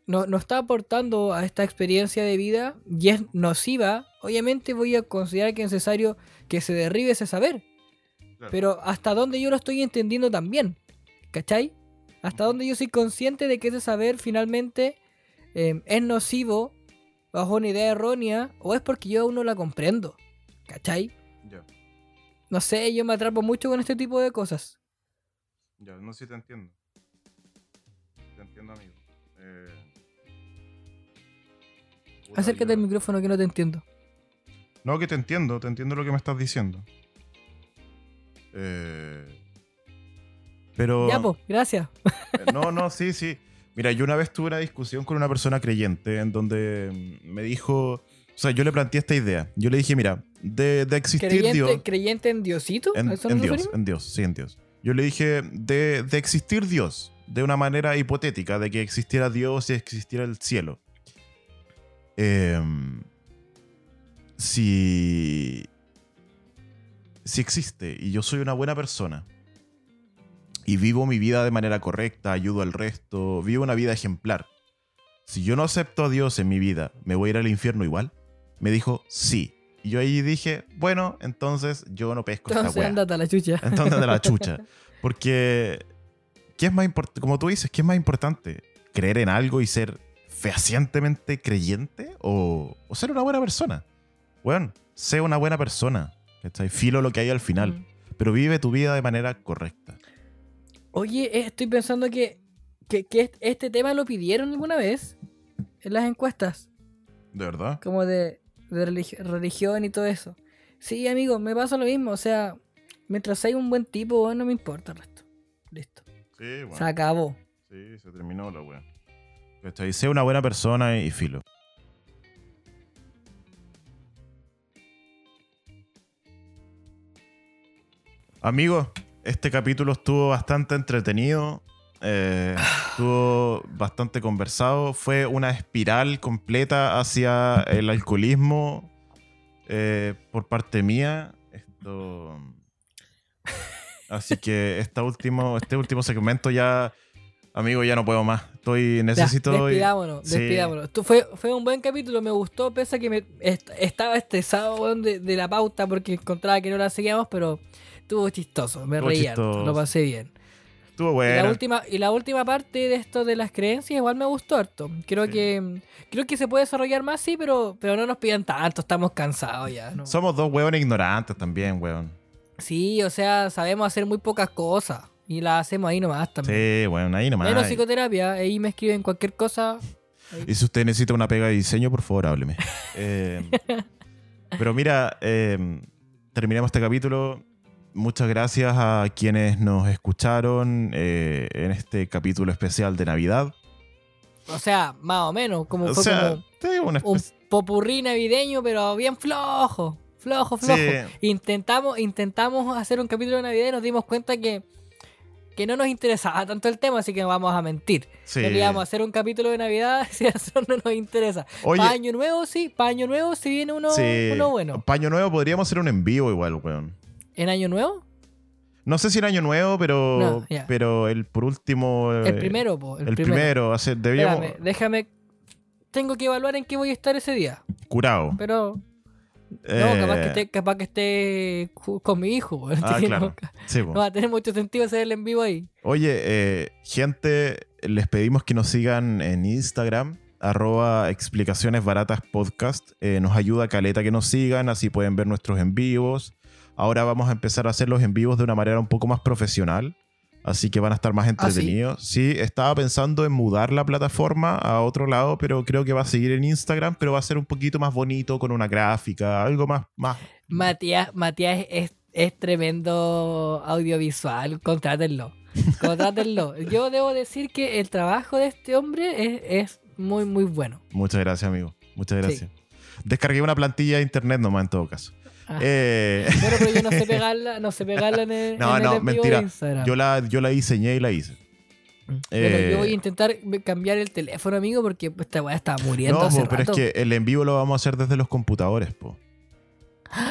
no, no está aportando a esta experiencia de vida y es nociva, obviamente voy a considerar que es necesario que se derribe ese saber. Claro. Pero hasta donde yo lo estoy entendiendo también. ¿Cachai? Hasta donde yo soy consciente de que ese saber finalmente eh, es nocivo bajo una idea errónea o es porque yo aún no la comprendo. ¿Cachai? Ya. No sé, yo me atrapo mucho con este tipo de cosas. Ya, no sé si te entiendo. Te entiendo, amigo. Eh... puta, Acércate yo- al micrófono que no te entiendo. No, que te entiendo, te entiendo lo que me estás diciendo. Eh... Pero... Ya, pues, gracias. Eh, No, no, sí, sí. Mira, yo una vez tuve una discusión con una persona creyente en donde me dijo, o sea, yo le planteé esta idea. Yo le dije, mira, de, de existir ¿Creyente, Dios, ¿Creyente en Diosito? en, ¿A eso en Dios, en Dios, sí, en Dios. Yo le dije, de, de existir Dios, de una manera hipotética, de que existiera Dios y existiera el cielo. Em, si, si existe y yo soy una buena persona y vivo mi vida de manera correcta, ayudo al resto, vivo una vida ejemplar. Si yo no acepto a Dios en mi vida, ¿me voy a ir al infierno igual? Me dijo, sí. Y yo ahí dije, bueno, entonces yo no pesco esta Entonces wea. ándate a la chucha. Entonces de la [laughs] chucha. Porque, ¿qué es más importante? Como tú dices, ¿qué es más importante? ¿Creer en algo y ser fehacientemente creyente? ¿O, o ser una buena persona? Bueno, sé una buena persona. ¿cachai? Filo lo que hay al final. Mm. Pero vive tu vida de manera correcta. Oye, eh, estoy pensando que, que, que est- este tema lo pidieron alguna vez en las encuestas, ¿De verdad? como de, de religi- religión y todo eso. Sí, amigo, me pasa lo mismo. O sea, mientras hay un buen tipo, no me importa el resto. Listo. Sí, bueno. Se acabó. Sí, se terminó la wea. ¿Cachai? Sé una buena persona y filo. Amigos, este capítulo estuvo bastante entretenido. eh, estuvo bastante conversado. Fue una espiral completa hacia el alcoholismo eh, por parte mía. Esto. Así que esta último, este último segmento ya, amigo, ya no puedo más. Estoy, Ya, necesito. despidámonos, Sí. despidámonos. Esto fue, fue un buen capítulo, me gustó, pese a que me est- estaba estresado de, de la pauta porque encontraba que no la seguíamos, pero estuvo chistoso, me Estuvo reí harto, chistoso. lo pasé bien. Estuvo Y bueno. la, última, y la última parte de esto de las creencias igual me gustó harto. Creo Sí. que creo que se puede desarrollar más, sí, pero, pero no nos pidan tanto, estamos cansados ya. ¿no? Somos dos hueones ignorantes también, weón. Sí, o sea, sabemos hacer muy pocas cosas y las hacemos ahí nomás también. Sí, bueno, ahí nomás. Menos psicoterapia, ahí me escriben cualquier cosa. Y si usted necesita una pega de diseño, por favor, hábleme. [laughs] Eh, pero mira, eh, terminamos este capítulo. Muchas gracias a quienes nos escucharon eh, en este capítulo especial de Navidad. O sea, más o menos, como O fue sea, como una un popurrí navideño, pero bien flojo. Flojo, flojo. Sí. Intentamos, intentamos hacer un capítulo de Navidad y nos dimos cuenta que, que no nos interesaba tanto el tema, así que vamos a mentir. sí. A hacer un capítulo de Navidad [laughs] si eso no nos interesa. Oye, Pa' año nuevo, sí, para año nuevo si viene uno, sí, uno bueno. Paño Nuevo podríamos hacer un en vivo igual, weón. ¿En año nuevo? No sé si en Año Nuevo, pero, No, pero el por último. El eh, primero, po, el, El, primero, deberíamos. Espérame, déjame. Tengo que evaluar en qué voy a estar ese día. Curado. Pero. Eh, No, capaz que esté, capaz que esté con mi hijo. weón. [laughs] Ah, claro. no, sí, no va a tener mucho sentido hacer el en vivo ahí. Oye, eh, gente, les pedimos que nos sigan en Instagram, arroba explicaciones baratas podcast. Eh, nos ayuda Caleta que nos sigan, así pueden ver nuestros en vivos. Ahora vamos a empezar a hacer los en vivos de una manera un poco más profesional. Así que van a estar más ¿Ah, sí? entretenidos. sí? estaba pensando en mudar la plataforma a otro lado, pero creo que va a seguir en Instagram, pero va a ser un poquito más bonito, con una gráfica, algo más, más Matías, Matías es, es tremendo audiovisual. Contrátenlo. [laughs] Contrátenlo. Yo debo decir que el trabajo de este hombre es, es muy, muy bueno. Muchas gracias, amigo. Muchas Sí. gracias. Descargué una plantilla de internet nomás en todo caso. Ah. Eh, Bueno, pero yo no sé [laughs] pegarla, no sé pegarla en el, No, en el no, en vivo mentira. de Instagram. yo, la, yo la diseñé y la hice. Bueno, eh, yo voy a intentar cambiar el teléfono, amigo, porque esta weá estaba muriendo No, hace po, pero es que el en vivo lo vamos a hacer desde los computadores, po. [gasps]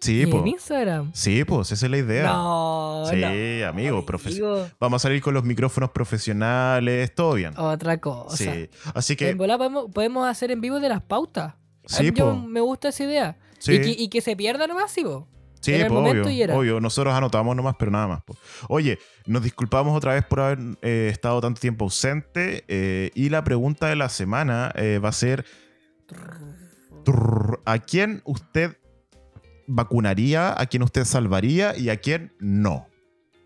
Sí, ¿Y po. en Instagram? Sí, pues, esa es la idea. No, sí, no, amigo, amigo, Vamos a salir con los micrófonos profesionales, todo bien. Otra cosa. sí. Así En que, volada podemos, podemos hacer en vivo de las pautas. sí, Yo po. me gusta esa idea. Sí, Y, que, y que se pierda nomás, sí, sí, era el po, momento obvio, y era. obvio. Nosotros anotamos nomás, pero nada más. Oye, nos disculpamos otra vez por haber eh, estado tanto tiempo ausente. eh, y la pregunta de la semana eh, va a ser: ¿A quién usted vacunaría? ¿A quién usted salvaría? ¿Y a quién no?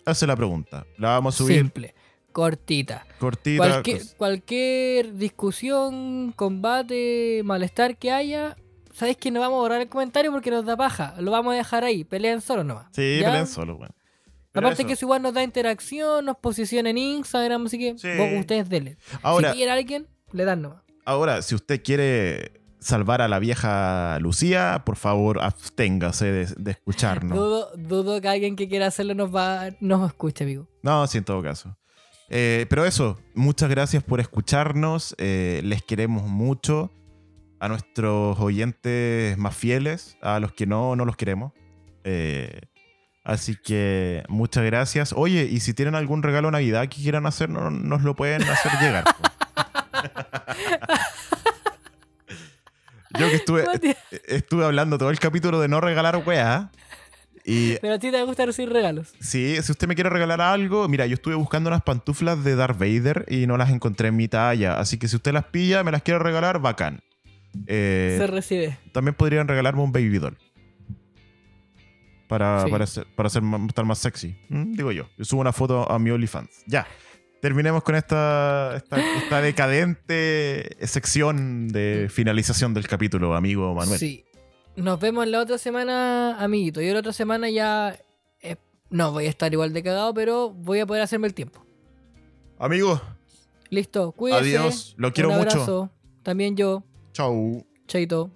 Esa es la pregunta. La vamos a subir Simple, cortita. cortita. Cualquier, cualquier discusión, combate, malestar que haya, ¿sabes que no vamos a borrar el comentario porque nos da paja? Lo vamos a dejar ahí, pelean solo nomás. Sí, ¿Ya? peleen solo, bueno. Pero Aparte eso. que eso igual nos da interacción, nos posiciona en Instagram, así que Sí. vos- ustedes denle. Ahora, si quieren a alguien, le dan nomás. ahora, si usted quiere salvar a la vieja Lucía, por favor, absténgase de, de escucharnos. Dudo, dudo que alguien que quiera hacerlo nos va nos escuche, amigo. No, sí, en todo caso. Eh, pero eso, muchas gracias por escucharnos. eh, les queremos mucho. A nuestros oyentes más fieles, a los que no, no los queremos. Eh, así que muchas gracias. Oye, y si tienen algún regalo de Navidad que quieran hacer, no- nos lo pueden hacer llegar. Yo que estuve, estuve hablando todo el capítulo de no regalar weá. Y Pero a ti te gusta recibir regalos. Sí, si usted me quiere regalar algo, mira, yo estuve buscando unas pantuflas de Darth Vader y no las encontré en mi talla. Así que si usted las pilla, me las quiere regalar, bacán. Eh, Se recibe. también podrían regalarme un baby doll. Para, Sí. para, ser, para ser estar más sexy. Mm, Digo yo. Yo subo una foto a mi OnlyFans. Ya. Terminemos con esta, esta, esta [laughs] decadente sección de finalización del capítulo, amigo Manuel. Sí. Nos vemos la otra semana, amiguito. Yo la otra semana ya. eh, no, voy a estar igual de cagado, pero voy a poder hacerme el tiempo. Amigos, Listo, cuídense. adiós. Lo quiero Un mucho. También yo. Chau. Chaito.